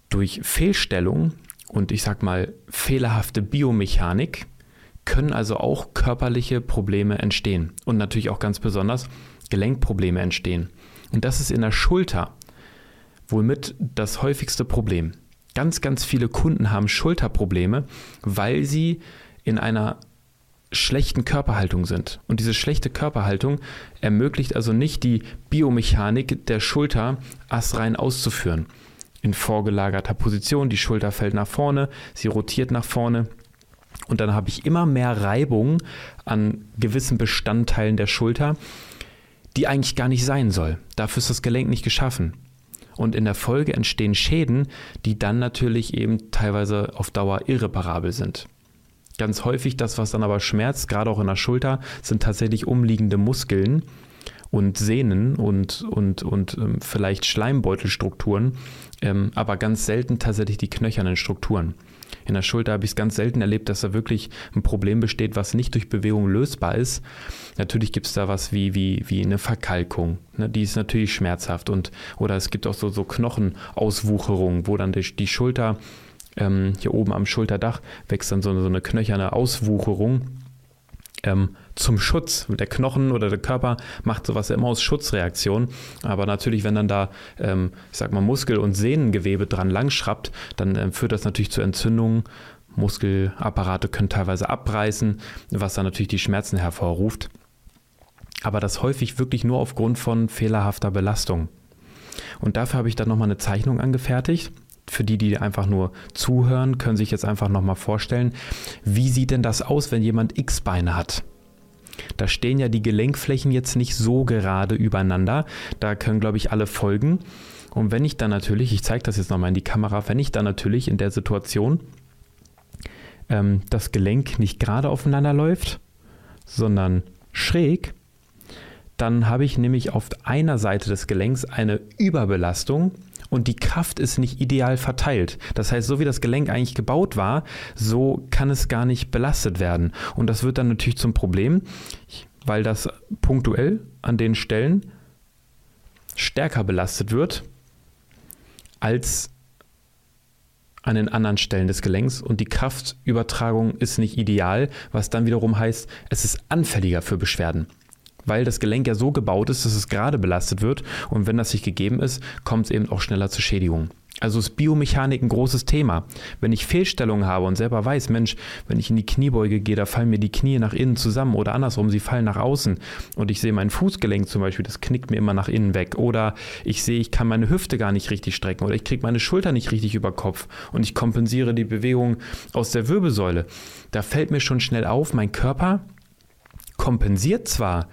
Durch Fehlstellung und ich sag mal fehlerhafte Biomechanik können also auch körperliche Probleme entstehen und natürlich auch ganz besonders Gelenkprobleme entstehen. Und das ist in der Schulter womit das häufigste Problem. Ganz, ganz viele Kunden haben Schulterprobleme, weil sie in einer schlechten Körperhaltung sind. Und diese schlechte Körperhaltung ermöglicht also nicht die Biomechanik der Schulter astrein auszuführen. In vorgelagerter Position, die Schulter fällt nach vorne, sie rotiert nach vorne. Und dann habe ich immer mehr Reibung an gewissen Bestandteilen der Schulter, die eigentlich gar nicht sein soll. Dafür ist das Gelenk nicht geschaffen. Und in der Folge entstehen Schäden, die dann natürlich eben teilweise auf Dauer irreparabel sind. Ganz häufig das, was dann aber schmerzt, gerade auch in der Schulter, sind tatsächlich umliegende Muskeln und Sehnen und, und, und ähm, vielleicht Schleimbeutelstrukturen, ähm, aber ganz selten tatsächlich die knöchernen Strukturen. In der Schulter habe ich es ganz selten erlebt, dass da wirklich ein Problem besteht, was nicht durch Bewegung lösbar ist. Natürlich gibt es da was wie, wie, wie eine Verkalkung. Ne? Die ist natürlich schmerzhaft. Und, oder es gibt auch so, so Knochenauswucherung, wo dann die, die Schulter, ähm, hier oben am Schulterdach, wächst dann so, so eine knöcherne Auswucherung ähm, zum Schutz. Der Knochen oder der Körper macht sowas immer aus Schutzreaktion. Aber natürlich, wenn dann da, ähm, ich sag mal, Muskel- und Sehnengewebe dran langschraubt, dann äh, führt das natürlich zu Entzündungen. Muskelapparate können teilweise abreißen, was dann natürlich die Schmerzen hervorruft. Aber das häufig wirklich nur aufgrund von fehlerhafter Belastung. Und dafür habe ich dann nochmal eine Zeichnung angefertigt für die, die einfach nur zuhören, können sich jetzt einfach nochmal vorstellen, wie sieht denn das aus, wenn jemand X-Beine hat? Da stehen ja die Gelenkflächen jetzt nicht so gerade übereinander. Da können, glaube ich, alle folgen. Und wenn ich dann natürlich, ich zeige das jetzt nochmal in die Kamera, wenn ich dann natürlich in der Situation ähm, das Gelenk nicht gerade aufeinander läuft, sondern schräg, dann habe ich nämlich auf einer Seite des Gelenks eine Überbelastung und die Kraft ist nicht ideal verteilt. Das heißt, so wie das Gelenk eigentlich gebaut war, so kann es gar nicht belastet werden. Und das wird dann natürlich zum Problem, weil das punktuell an den Stellen stärker belastet wird als an den anderen Stellen des Gelenks und die Kraftübertragung ist nicht ideal, was dann wiederum heißt, es ist anfälliger für Beschwerden weil das Gelenk ja so gebaut ist, dass es gerade belastet wird und wenn das nicht gegeben ist, kommt es eben auch schneller zu Schädigungen. Also ist Biomechanik ein großes Thema. Wenn ich Fehlstellungen habe und selber weiß, Mensch, wenn ich in die Kniebeuge gehe, da fallen mir die Knie nach innen zusammen oder andersrum, sie fallen nach außen und ich sehe mein Fußgelenk zum Beispiel, das knickt mir immer nach innen weg oder ich sehe, ich kann meine Hüfte gar nicht richtig strecken oder ich kriege meine Schulter nicht richtig über Kopf und ich kompensiere die Bewegung aus der Wirbelsäule. Da fällt mir schon schnell auf, mein Körper kompensiert zwar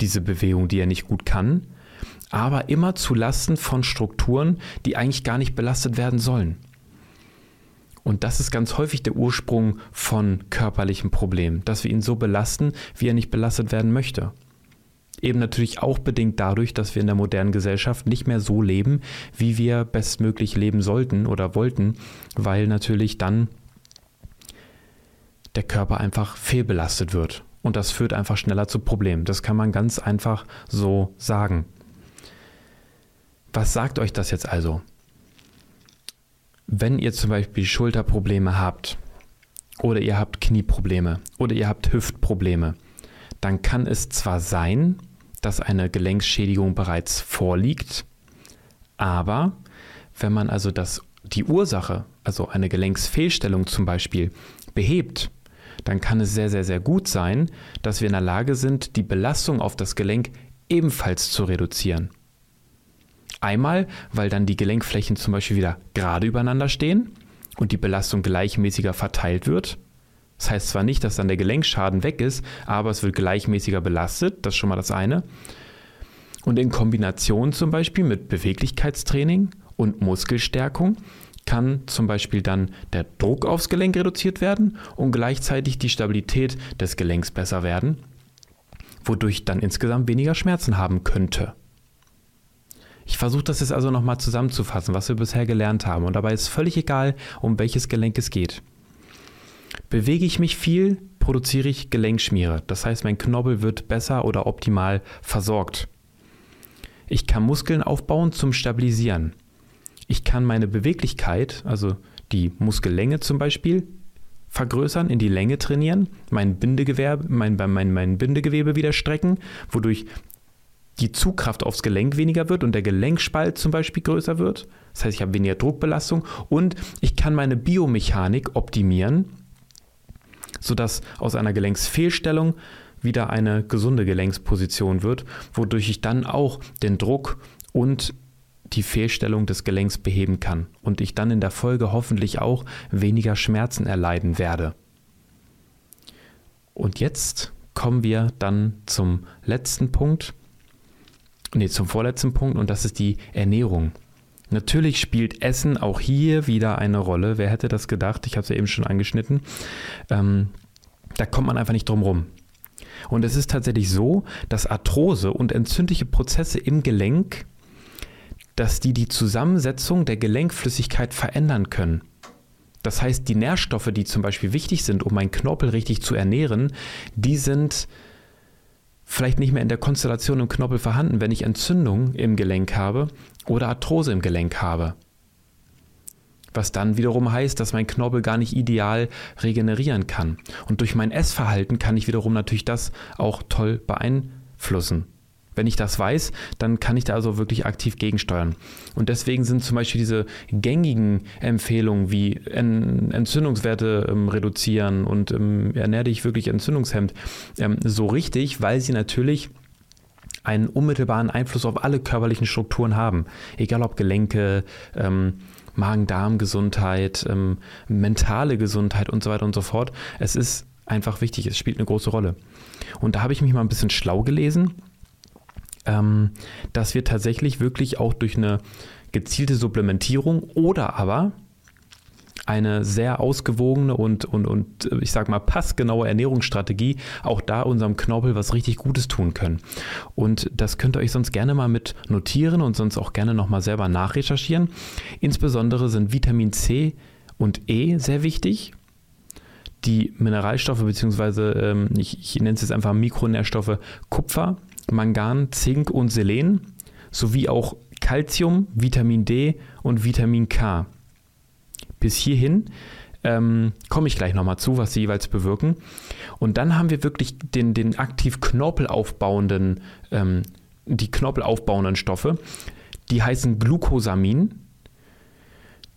diese Bewegung, die er nicht gut kann, aber immer zu Lasten von Strukturen, die eigentlich gar nicht belastet werden sollen. Und das ist ganz häufig der Ursprung von körperlichen Problemen, dass wir ihn so belasten, wie er nicht belastet werden möchte. Eben natürlich auch bedingt dadurch, dass wir in der modernen Gesellschaft nicht mehr so leben, wie wir bestmöglich leben sollten oder wollten, weil natürlich dann der Körper einfach fehlbelastet wird und das führt einfach schneller zu Problemen. Das kann man ganz einfach so sagen. Was sagt euch das jetzt also? Wenn ihr zum Beispiel Schulterprobleme habt oder ihr habt Knieprobleme oder ihr habt Hüftprobleme, dann kann es zwar sein, dass eine Gelenkschädigung bereits vorliegt, aber wenn man also das, die Ursache, also eine Gelenksfehlstellung zum Beispiel, behebt, dann kann es sehr, sehr, sehr gut sein, dass wir in der Lage sind, die Belastung auf das Gelenk ebenfalls zu reduzieren. Einmal, weil dann die Gelenkflächen zum Beispiel wieder gerade übereinander stehen und die Belastung gleichmäßiger verteilt wird. Das heißt zwar nicht, dass dann der Gelenkschaden weg ist, aber es wird gleichmäßiger belastet, das ist schon mal das eine. Und in Kombination zum Beispiel mit Beweglichkeitstraining und Muskelstärkung kann zum Beispiel dann der Druck aufs Gelenk reduziert werden und gleichzeitig die Stabilität des Gelenks besser werden, wodurch dann insgesamt weniger Schmerzen haben könnte. Ich versuche das jetzt also nochmal zusammenzufassen, was wir bisher gelernt haben. Und dabei ist völlig egal, um welches Gelenk es geht. Bewege ich mich viel, produziere ich Gelenkschmiere. Das heißt, mein Knorpel wird besser oder optimal versorgt. Ich kann Muskeln aufbauen zum Stabilisieren. Ich kann meine Beweglichkeit, also die Muskellänge zum Beispiel, vergrößern, in die Länge trainieren, mein Bindegewebe, mein, mein, mein Bindegewebe wieder strecken, wodurch die Zugkraft aufs Gelenk weniger wird und der Gelenkspalt zum Beispiel größer wird. Das heißt, ich habe weniger Druckbelastung und ich kann meine Biomechanik optimieren, sodass aus einer Gelenksfehlstellung wieder eine gesunde Gelenksposition wird, wodurch ich dann auch den Druck und die Fehlstellung des Gelenks beheben kann und ich dann in der Folge hoffentlich auch weniger Schmerzen erleiden werde. Und jetzt kommen wir dann zum letzten Punkt, nee, zum vorletzten Punkt und das ist die Ernährung. Natürlich spielt Essen auch hier wieder eine Rolle. Wer hätte das gedacht? Ich habe es ja eben schon angeschnitten. Ähm, da kommt man einfach nicht drum rum. Und es ist tatsächlich so, dass Arthrose und entzündliche Prozesse im Gelenk dass die die Zusammensetzung der Gelenkflüssigkeit verändern können. Das heißt, die Nährstoffe, die zum Beispiel wichtig sind, um meinen Knorpel richtig zu ernähren, die sind vielleicht nicht mehr in der Konstellation im Knorpel vorhanden, wenn ich Entzündung im Gelenk habe oder Arthrose im Gelenk habe. Was dann wiederum heißt, dass mein Knorpel gar nicht ideal regenerieren kann. Und durch mein Essverhalten kann ich wiederum natürlich das auch toll beeinflussen. Wenn ich das weiß, dann kann ich da also wirklich aktiv gegensteuern. Und deswegen sind zum Beispiel diese gängigen Empfehlungen wie Entzündungswerte ähm, reduzieren und ähm, ernähre dich wirklich entzündungshemd ähm, so richtig, weil sie natürlich einen unmittelbaren Einfluss auf alle körperlichen Strukturen haben. Egal ob Gelenke, ähm, Magen-Darm-Gesundheit, ähm, mentale Gesundheit und so weiter und so fort. Es ist einfach wichtig, es spielt eine große Rolle. Und da habe ich mich mal ein bisschen schlau gelesen ähm, dass wir tatsächlich wirklich auch durch eine gezielte Supplementierung oder aber eine sehr ausgewogene und, und, und ich sag mal passgenaue Ernährungsstrategie auch da unserem Knorpel was richtig Gutes tun können. Und das könnt ihr euch sonst gerne mal mit notieren und sonst auch gerne nochmal selber nachrecherchieren. Insbesondere sind Vitamin C und E sehr wichtig. Die Mineralstoffe, beziehungsweise ähm, ich, ich nenne es jetzt einfach Mikronährstoffe Kupfer, Mangan, Zink und Selen sowie auch Calcium, Vitamin D und Vitamin K. Bis hierhin ähm, komme ich gleich nochmal zu, was sie jeweils bewirken. Und dann haben wir wirklich den, den aktiv knorpelaufbauenden, ähm, die knorpelaufbauenden Stoffe. Die heißen Glucosamin.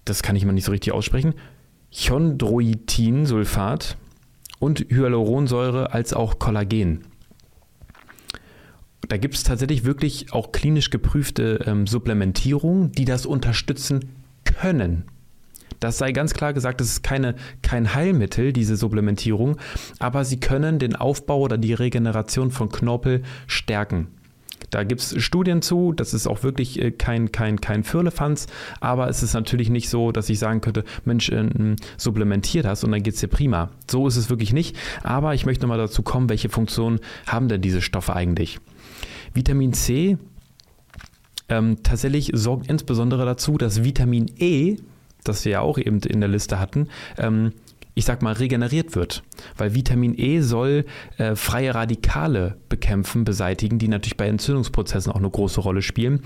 Das kann ich mal nicht so richtig aussprechen. Chondroitinsulfat und Hyaluronsäure als auch Kollagen. Da gibt es tatsächlich wirklich auch klinisch geprüfte ähm, Supplementierungen, die das unterstützen können. Das sei ganz klar gesagt, das ist keine, kein Heilmittel, diese Supplementierung, aber sie können den Aufbau oder die Regeneration von Knorpel stärken. Da gibt es Studien zu, das ist auch wirklich äh, kein, kein, kein Firlefanz, aber es ist natürlich nicht so, dass ich sagen könnte, Mensch, äh, supplementier das und dann geht es dir prima. So ist es wirklich nicht, aber ich möchte nochmal dazu kommen, welche Funktionen haben denn diese Stoffe eigentlich? Vitamin C ähm, tatsächlich sorgt insbesondere dazu, dass Vitamin E, das wir ja auch eben in der Liste hatten, ähm, ich sag mal, regeneriert wird. Weil Vitamin E soll äh, freie Radikale bekämpfen, beseitigen, die natürlich bei Entzündungsprozessen auch eine große Rolle spielen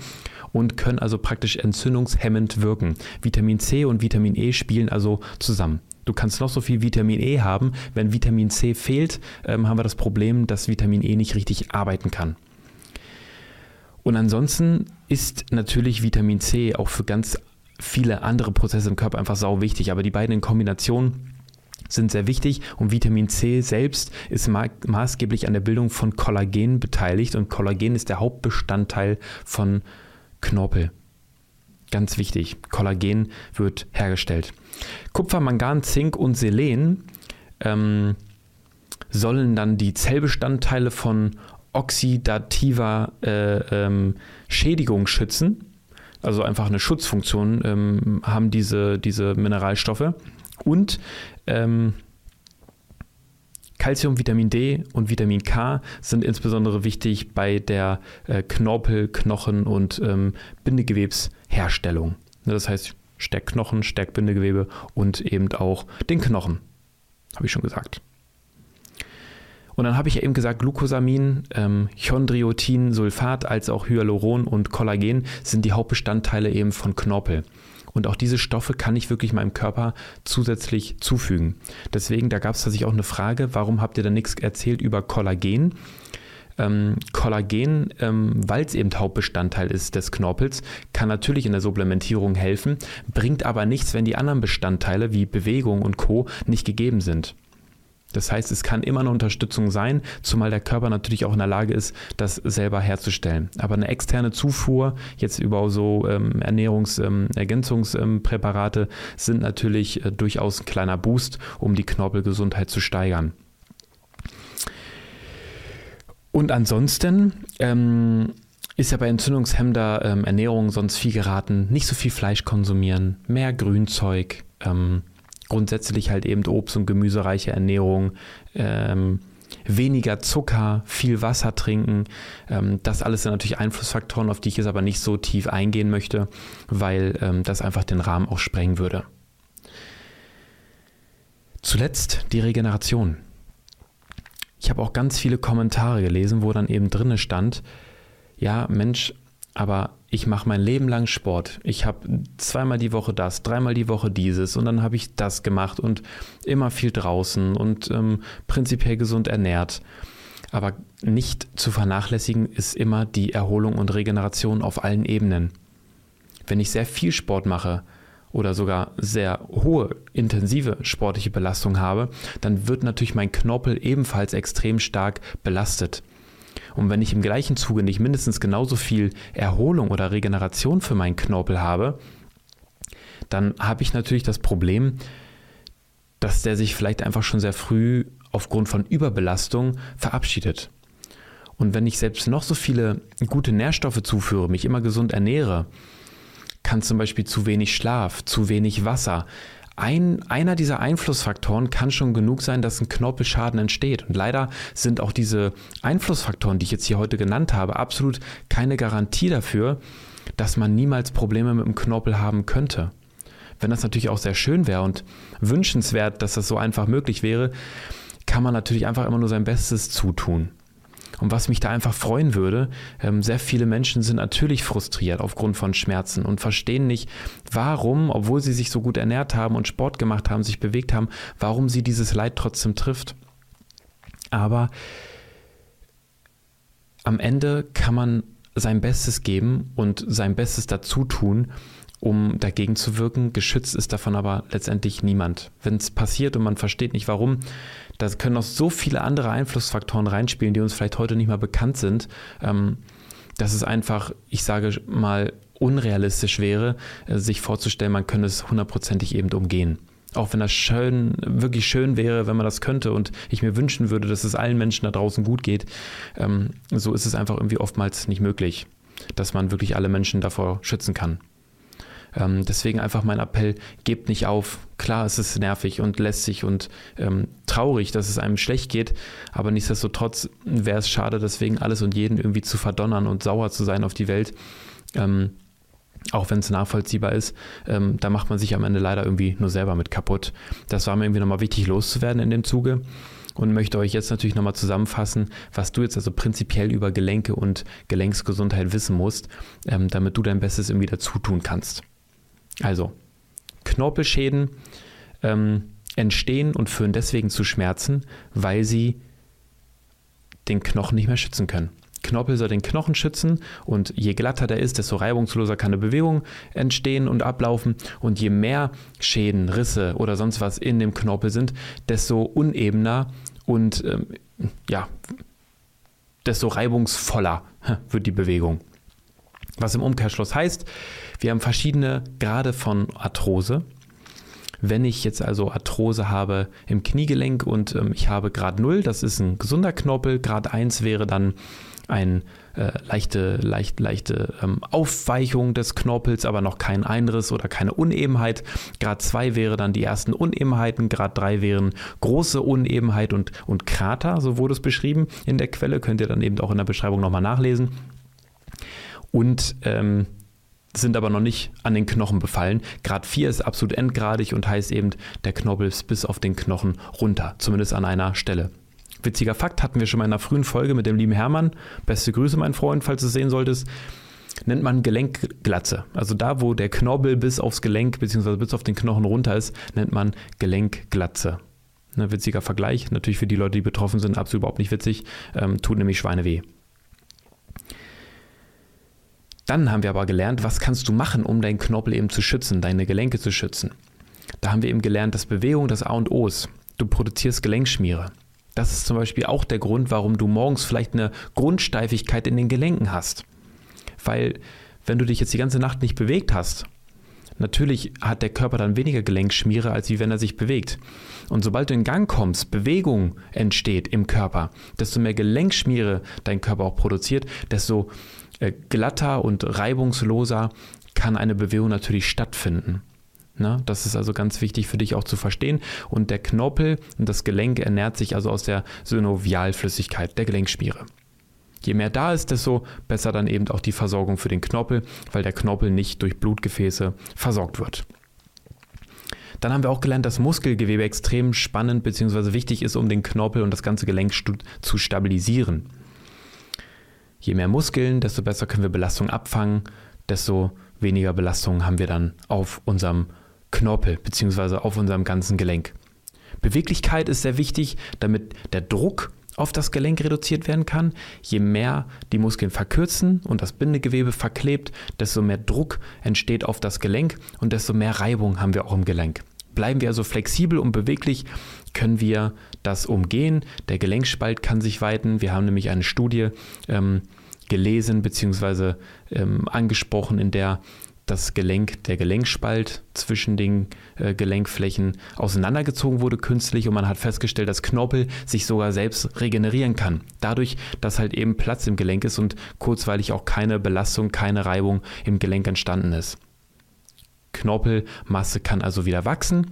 und können also praktisch entzündungshemmend wirken. Vitamin C und Vitamin E spielen also zusammen. Du kannst noch so viel Vitamin E haben, wenn Vitamin C fehlt, ähm, haben wir das Problem, dass Vitamin E nicht richtig arbeiten kann. Und ansonsten ist natürlich Vitamin C auch für ganz viele andere Prozesse im Körper einfach sau wichtig. Aber die beiden in Kombination sind sehr wichtig und Vitamin C selbst ist ma maßgeblich an der Bildung von Kollagen beteiligt und Kollagen ist der Hauptbestandteil von Knorpel. Ganz wichtig, Kollagen wird hergestellt. Kupfer, Mangan, Zink und Selen ähm, sollen dann die Zellbestandteile von oxidativer äh, ähm, Schädigung schützen. Also einfach eine Schutzfunktion ähm, haben diese, diese Mineralstoffe. Und ähm, Calcium, Vitamin D und Vitamin K sind insbesondere wichtig bei der äh, Knorpel-, Knochen- und ähm, Bindegewebsherstellung. Das heißt, stärkt Knochen, stärkt Bindegewebe und eben auch den Knochen. habe ich schon gesagt. Und dann habe ich ja eben gesagt, Glucosamin, ähm, Chondriotin, Sulfat als auch Hyaluron und Kollagen sind die Hauptbestandteile eben von Knorpel. Und auch diese Stoffe kann ich wirklich meinem Körper zusätzlich zufügen. Deswegen, da gab es tatsächlich auch eine Frage, warum habt ihr da nichts erzählt über Kollagen? Ähm, Kollagen, ähm, weil es eben Hauptbestandteil ist des Knorpels, kann natürlich in der Supplementierung helfen, bringt aber nichts, wenn die anderen Bestandteile wie Bewegung und Co. nicht gegeben sind. Das heißt, es kann immer eine Unterstützung sein, zumal der Körper natürlich auch in der Lage ist, das selber herzustellen. Aber eine externe Zufuhr, jetzt über so ähm, Ernährungsergänzungspräparate, ähm, sind natürlich äh, durchaus ein kleiner Boost, um die Knorpelgesundheit zu steigern. Und ansonsten ähm, ist ja bei entzündungshemmender ähm, Ernährung sonst viel geraten, nicht so viel Fleisch konsumieren, mehr Grünzeug, ähm, grundsätzlich halt eben Obst- und gemüsereiche Ernährung, ähm, weniger Zucker, viel Wasser trinken. Ähm, das alles sind natürlich Einflussfaktoren, auf die ich jetzt aber nicht so tief eingehen möchte, weil ähm, das einfach den Rahmen auch sprengen würde. Zuletzt die Regeneration. Ich habe auch ganz viele Kommentare gelesen, wo dann eben drinne stand, ja Mensch, aber ich mache mein Leben lang Sport. Ich habe zweimal die Woche das, dreimal die Woche dieses und dann habe ich das gemacht und immer viel draußen und ähm, prinzipiell gesund ernährt. Aber nicht zu vernachlässigen ist immer die Erholung und Regeneration auf allen Ebenen. Wenn ich sehr viel Sport mache oder sogar sehr hohe, intensive sportliche Belastung habe, dann wird natürlich mein Knorpel ebenfalls extrem stark belastet. Und wenn ich im gleichen Zuge nicht mindestens genauso viel Erholung oder Regeneration für meinen Knorpel habe, dann habe ich natürlich das Problem, dass der sich vielleicht einfach schon sehr früh aufgrund von Überbelastung verabschiedet. Und wenn ich selbst noch so viele gute Nährstoffe zuführe, mich immer gesund ernähre, kann zum Beispiel zu wenig Schlaf, zu wenig Wasser, ein, einer dieser Einflussfaktoren kann schon genug sein, dass ein Knorpelschaden entsteht. Und leider sind auch diese Einflussfaktoren, die ich jetzt hier heute genannt habe, absolut keine Garantie dafür, dass man niemals Probleme mit dem Knorpel haben könnte. Wenn das natürlich auch sehr schön wäre und wünschenswert, dass das so einfach möglich wäre, kann man natürlich einfach immer nur sein Bestes zutun. Und was mich da einfach freuen würde, ähm, sehr viele Menschen sind natürlich frustriert aufgrund von Schmerzen und verstehen nicht, warum, obwohl sie sich so gut ernährt haben und Sport gemacht haben, sich bewegt haben, warum sie dieses Leid trotzdem trifft. Aber am Ende kann man sein Bestes geben und sein Bestes dazu tun, um dagegen zu wirken. Geschützt ist davon aber letztendlich niemand. Wenn es passiert und man versteht nicht warum, da können noch so viele andere Einflussfaktoren reinspielen, die uns vielleicht heute nicht mal bekannt sind. Ähm, dass es einfach, ich sage mal, unrealistisch wäre, äh, sich vorzustellen, man könne es hundertprozentig eben umgehen. Auch wenn das schön, wirklich schön wäre, wenn man das könnte und ich mir wünschen würde, dass es allen Menschen da draußen gut geht, ähm, so ist es einfach irgendwie oftmals nicht möglich, dass man wirklich alle Menschen davor schützen kann. Ähm, deswegen einfach mein Appell, gebt nicht auf. Klar, es ist nervig und lästig und ähm, traurig, dass es einem schlecht geht, aber nichtsdestotrotz wäre es schade, deswegen alles und jeden irgendwie zu verdonnern und sauer zu sein auf die Welt. Ähm, auch wenn es nachvollziehbar ist, ähm, da macht man sich am Ende leider irgendwie nur selber mit kaputt. Das war mir irgendwie nochmal wichtig loszuwerden in dem Zuge und möchte euch jetzt natürlich nochmal zusammenfassen, was du jetzt also prinzipiell über Gelenke und Gelenksgesundheit wissen musst, ähm, damit du dein Bestes irgendwie dazu tun kannst. Also, Knorpelschäden ähm, entstehen und führen deswegen zu Schmerzen, weil sie den Knochen nicht mehr schützen können. Knorpel soll den Knochen schützen und je glatter der ist, desto reibungsloser kann eine Bewegung entstehen und ablaufen und je mehr Schäden, Risse oder sonst was in dem Knorpel sind, desto unebener und ähm, ja, desto reibungsvoller wird die Bewegung. Was im Umkehrschluss heißt, wir haben verschiedene Grade von Arthrose. Wenn ich jetzt also Arthrose habe im Kniegelenk und ähm, ich habe Grad 0, das ist ein gesunder Knorpel, Grad 1 wäre dann eine äh, leichte, leicht, leichte ähm, Aufweichung des Knorpels, aber noch kein Einriss oder keine Unebenheit. Grad 2 wäre dann die ersten Unebenheiten, Grad 3 wären große Unebenheit und, und Krater, so wurde es beschrieben in der Quelle, könnt ihr dann eben auch in der Beschreibung nochmal nachlesen. Und ähm, sind aber noch nicht an den Knochen befallen. Grad 4 ist absolut endgradig und heißt eben, der Knorpel ist bis auf den Knochen runter, zumindest an einer Stelle. Witziger Fakt hatten wir schon mal in einer frühen Folge mit dem lieben Hermann. Beste Grüße, mein Freund, falls du es sehen solltest. Nennt man Gelenkglatze. Also da, wo der Knorpel bis aufs Gelenk bzw. bis auf den Knochen runter ist, nennt man Gelenkglatze. Ein ne, witziger Vergleich. Natürlich für die Leute, die betroffen sind, absolut überhaupt nicht witzig. Ähm, tut nämlich Schweine weh. Dann haben wir aber gelernt, was kannst du machen, um deinen Knorpel eben zu schützen, deine Gelenke zu schützen. Da haben wir eben gelernt, dass Bewegung das A und O ist. Du produzierst Gelenkschmiere. Das ist zum Beispiel auch der Grund, warum du morgens vielleicht eine Grundsteifigkeit in den Gelenken hast. Weil wenn du dich jetzt die ganze Nacht nicht bewegt hast, natürlich hat der Körper dann weniger Gelenkschmiere, als wie wenn er sich bewegt. Und sobald du in Gang kommst, Bewegung entsteht im Körper, desto mehr Gelenkschmiere dein Körper auch produziert, desto glatter und reibungsloser kann eine Bewegung natürlich stattfinden. Na, das ist also ganz wichtig für dich auch zu verstehen. Und der Knorpel und das Gelenk ernährt sich also aus der Synovialflüssigkeit, der Gelenkschmiere. Je mehr da ist, desto besser dann eben auch die Versorgung für den Knorpel, weil der Knorpel nicht durch Blutgefäße versorgt wird. Dann haben wir auch gelernt, dass Muskelgewebe extrem spannend bzw. wichtig ist, um den Knorpel und das ganze Gelenk zu stabilisieren. Je mehr Muskeln, desto besser können wir Belastung abfangen, desto weniger Belastung haben wir dann auf unserem Knorpel bzw. auf unserem ganzen Gelenk. Beweglichkeit ist sehr wichtig, damit der Druck auf das Gelenk reduziert werden kann. Je mehr die Muskeln verkürzen und das Bindegewebe verklebt, desto mehr Druck entsteht auf das Gelenk und desto mehr Reibung haben wir auch im Gelenk. Bleiben wir also flexibel und beweglich, können wir das umgehen. Der Gelenkspalt kann sich weiten. Wir haben nämlich eine Studie ähm, gelesen bzw. Ähm, angesprochen, in der das Gelenk, der Gelenkspalt zwischen den äh, Gelenkflächen auseinandergezogen wurde künstlich und man hat festgestellt, dass Knorpel sich sogar selbst regenerieren kann. Dadurch, dass halt eben Platz im Gelenk ist und kurzweilig auch keine Belastung, keine Reibung im Gelenk entstanden ist. Knorpelmasse kann also wieder wachsen,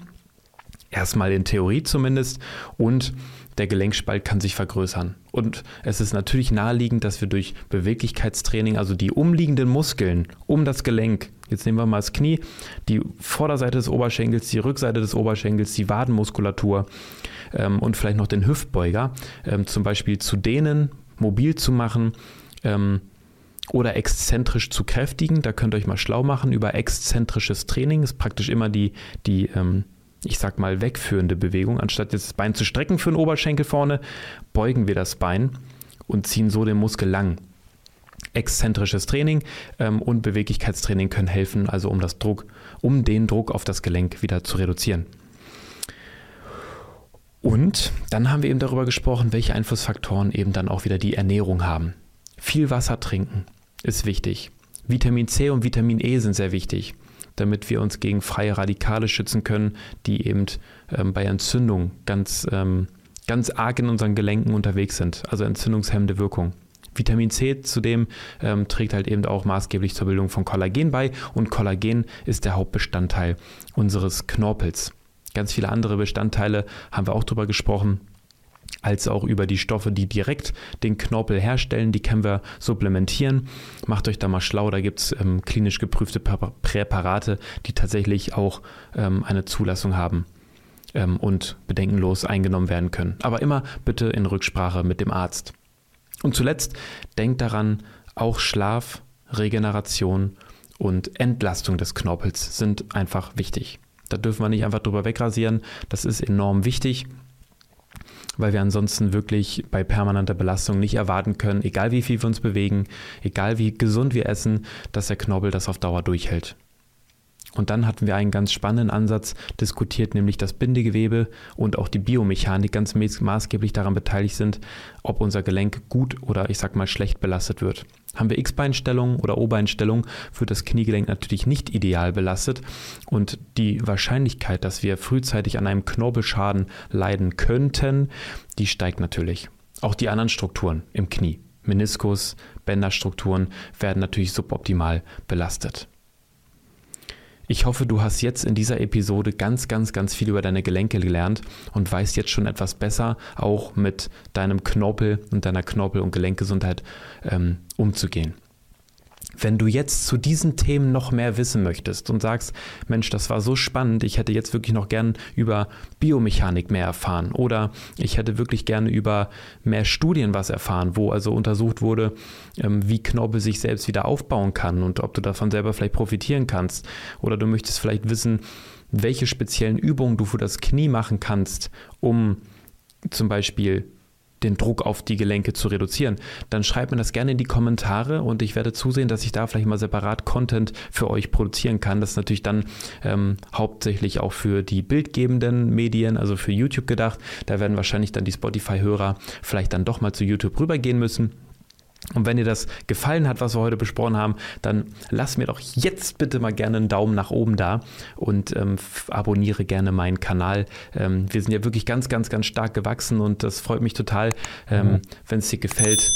erstmal in Theorie zumindest, und der Gelenkspalt kann sich vergrößern. Und es ist natürlich naheliegend, dass wir durch Beweglichkeitstraining, also die umliegenden Muskeln um das Gelenk, jetzt nehmen wir mal das Knie, die Vorderseite des Oberschenkels, die Rückseite des Oberschenkels, die Wadenmuskulatur ähm, und vielleicht noch den Hüftbeuger, ähm, zum Beispiel zu dehnen, mobil zu machen, ähm, oder exzentrisch zu kräftigen. Da könnt ihr euch mal schlau machen über exzentrisches Training. Ist praktisch immer die, die ähm, ich sag mal, wegführende Bewegung. Anstatt jetzt das Bein zu strecken für den Oberschenkel vorne, beugen wir das Bein und ziehen so den Muskel lang. Exzentrisches Training ähm, und Beweglichkeitstraining können helfen, also um, das Druck, um den Druck auf das Gelenk wieder zu reduzieren. Und dann haben wir eben darüber gesprochen, welche Einflussfaktoren eben dann auch wieder die Ernährung haben. Viel Wasser trinken ist wichtig. Vitamin C und Vitamin E sind sehr wichtig damit wir uns gegen freie Radikale schützen können, die eben ähm, bei Entzündung ganz, ähm, ganz arg in unseren Gelenken unterwegs sind, also entzündungshemmende Wirkung. Vitamin C zudem ähm, trägt halt eben auch maßgeblich zur Bildung von Kollagen bei und Kollagen ist der Hauptbestandteil unseres Knorpels. Ganz viele andere Bestandteile haben wir auch drüber gesprochen als auch über die Stoffe, die direkt den Knorpel herstellen. Die können wir supplementieren. Macht euch da mal schlau, da gibt es ähm, klinisch geprüfte Präparate, die tatsächlich auch ähm, eine Zulassung haben ähm, und bedenkenlos eingenommen werden können. Aber immer bitte in Rücksprache mit dem Arzt. Und zuletzt denkt daran, auch Schlaf, Regeneration und Entlastung des Knorpels sind einfach wichtig. Da dürfen wir nicht einfach drüber wegrasieren. Das ist enorm wichtig weil wir ansonsten wirklich bei permanenter Belastung nicht erwarten können, egal wie viel wir uns bewegen, egal wie gesund wir essen, dass der Knorpel das auf Dauer durchhält. Und dann hatten wir einen ganz spannenden Ansatz diskutiert, nämlich das Bindegewebe und auch die Biomechanik ganz maßgeblich daran beteiligt sind, ob unser Gelenk gut oder ich sag mal schlecht belastet wird. Haben wir X-Beinstellung oder O-Beinstellung, wird das Kniegelenk natürlich nicht ideal belastet und die Wahrscheinlichkeit, dass wir frühzeitig an einem Knorpelschaden leiden könnten, die steigt natürlich. Auch die anderen Strukturen im Knie, Meniskus, Bänderstrukturen werden natürlich suboptimal belastet. Ich hoffe, du hast jetzt in dieser Episode ganz, ganz, ganz viel über deine Gelenke gelernt und weißt jetzt schon etwas besser, auch mit deinem Knorpel und deiner Knorpel- und Gelenkgesundheit ähm, umzugehen. Wenn du jetzt zu diesen Themen noch mehr wissen möchtest und sagst, Mensch, das war so spannend, ich hätte jetzt wirklich noch gern über Biomechanik mehr erfahren oder ich hätte wirklich gerne über mehr Studien was erfahren, wo also untersucht wurde, ähm, wie Knorpel sich selbst wieder aufbauen kann und ob du davon selber vielleicht profitieren kannst oder du möchtest vielleicht wissen, welche speziellen Übungen du für das Knie machen kannst, um zum Beispiel den Druck auf die Gelenke zu reduzieren, dann schreibt mir das gerne in die Kommentare und ich werde zusehen, dass ich da vielleicht mal separat Content für euch produzieren kann. Das ist natürlich dann ähm, hauptsächlich auch für die bildgebenden Medien, also für YouTube gedacht. Da werden wahrscheinlich dann die Spotify-Hörer vielleicht dann doch mal zu YouTube rübergehen müssen. Und wenn dir das gefallen hat, was wir heute besprochen haben, dann lass mir doch jetzt bitte mal gerne einen Daumen nach oben da und ähm, abonniere gerne meinen Kanal. Ähm, wir sind ja wirklich ganz, ganz, ganz stark gewachsen und das freut mich total, ähm, mhm. wenn es dir gefällt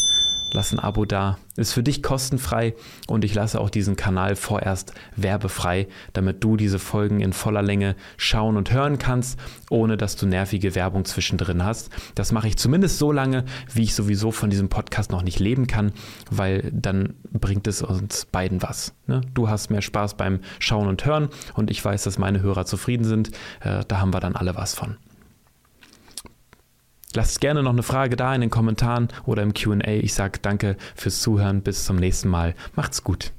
lass ein Abo da. Ist für dich kostenfrei und ich lasse auch diesen Kanal vorerst werbefrei, damit du diese Folgen in voller Länge schauen und hören kannst, ohne dass du nervige Werbung zwischendrin hast. Das mache ich zumindest so lange, wie ich sowieso von diesem Podcast noch nicht leben kann, weil dann bringt es uns beiden was. Ne? Du hast mehr Spaß beim Schauen und Hören und ich weiß, dass meine Hörer zufrieden sind. Äh, da haben wir dann alle was von. Lasst gerne noch eine Frage da in den Kommentaren oder im QA. Ich sage danke fürs Zuhören. Bis zum nächsten Mal. Macht's gut.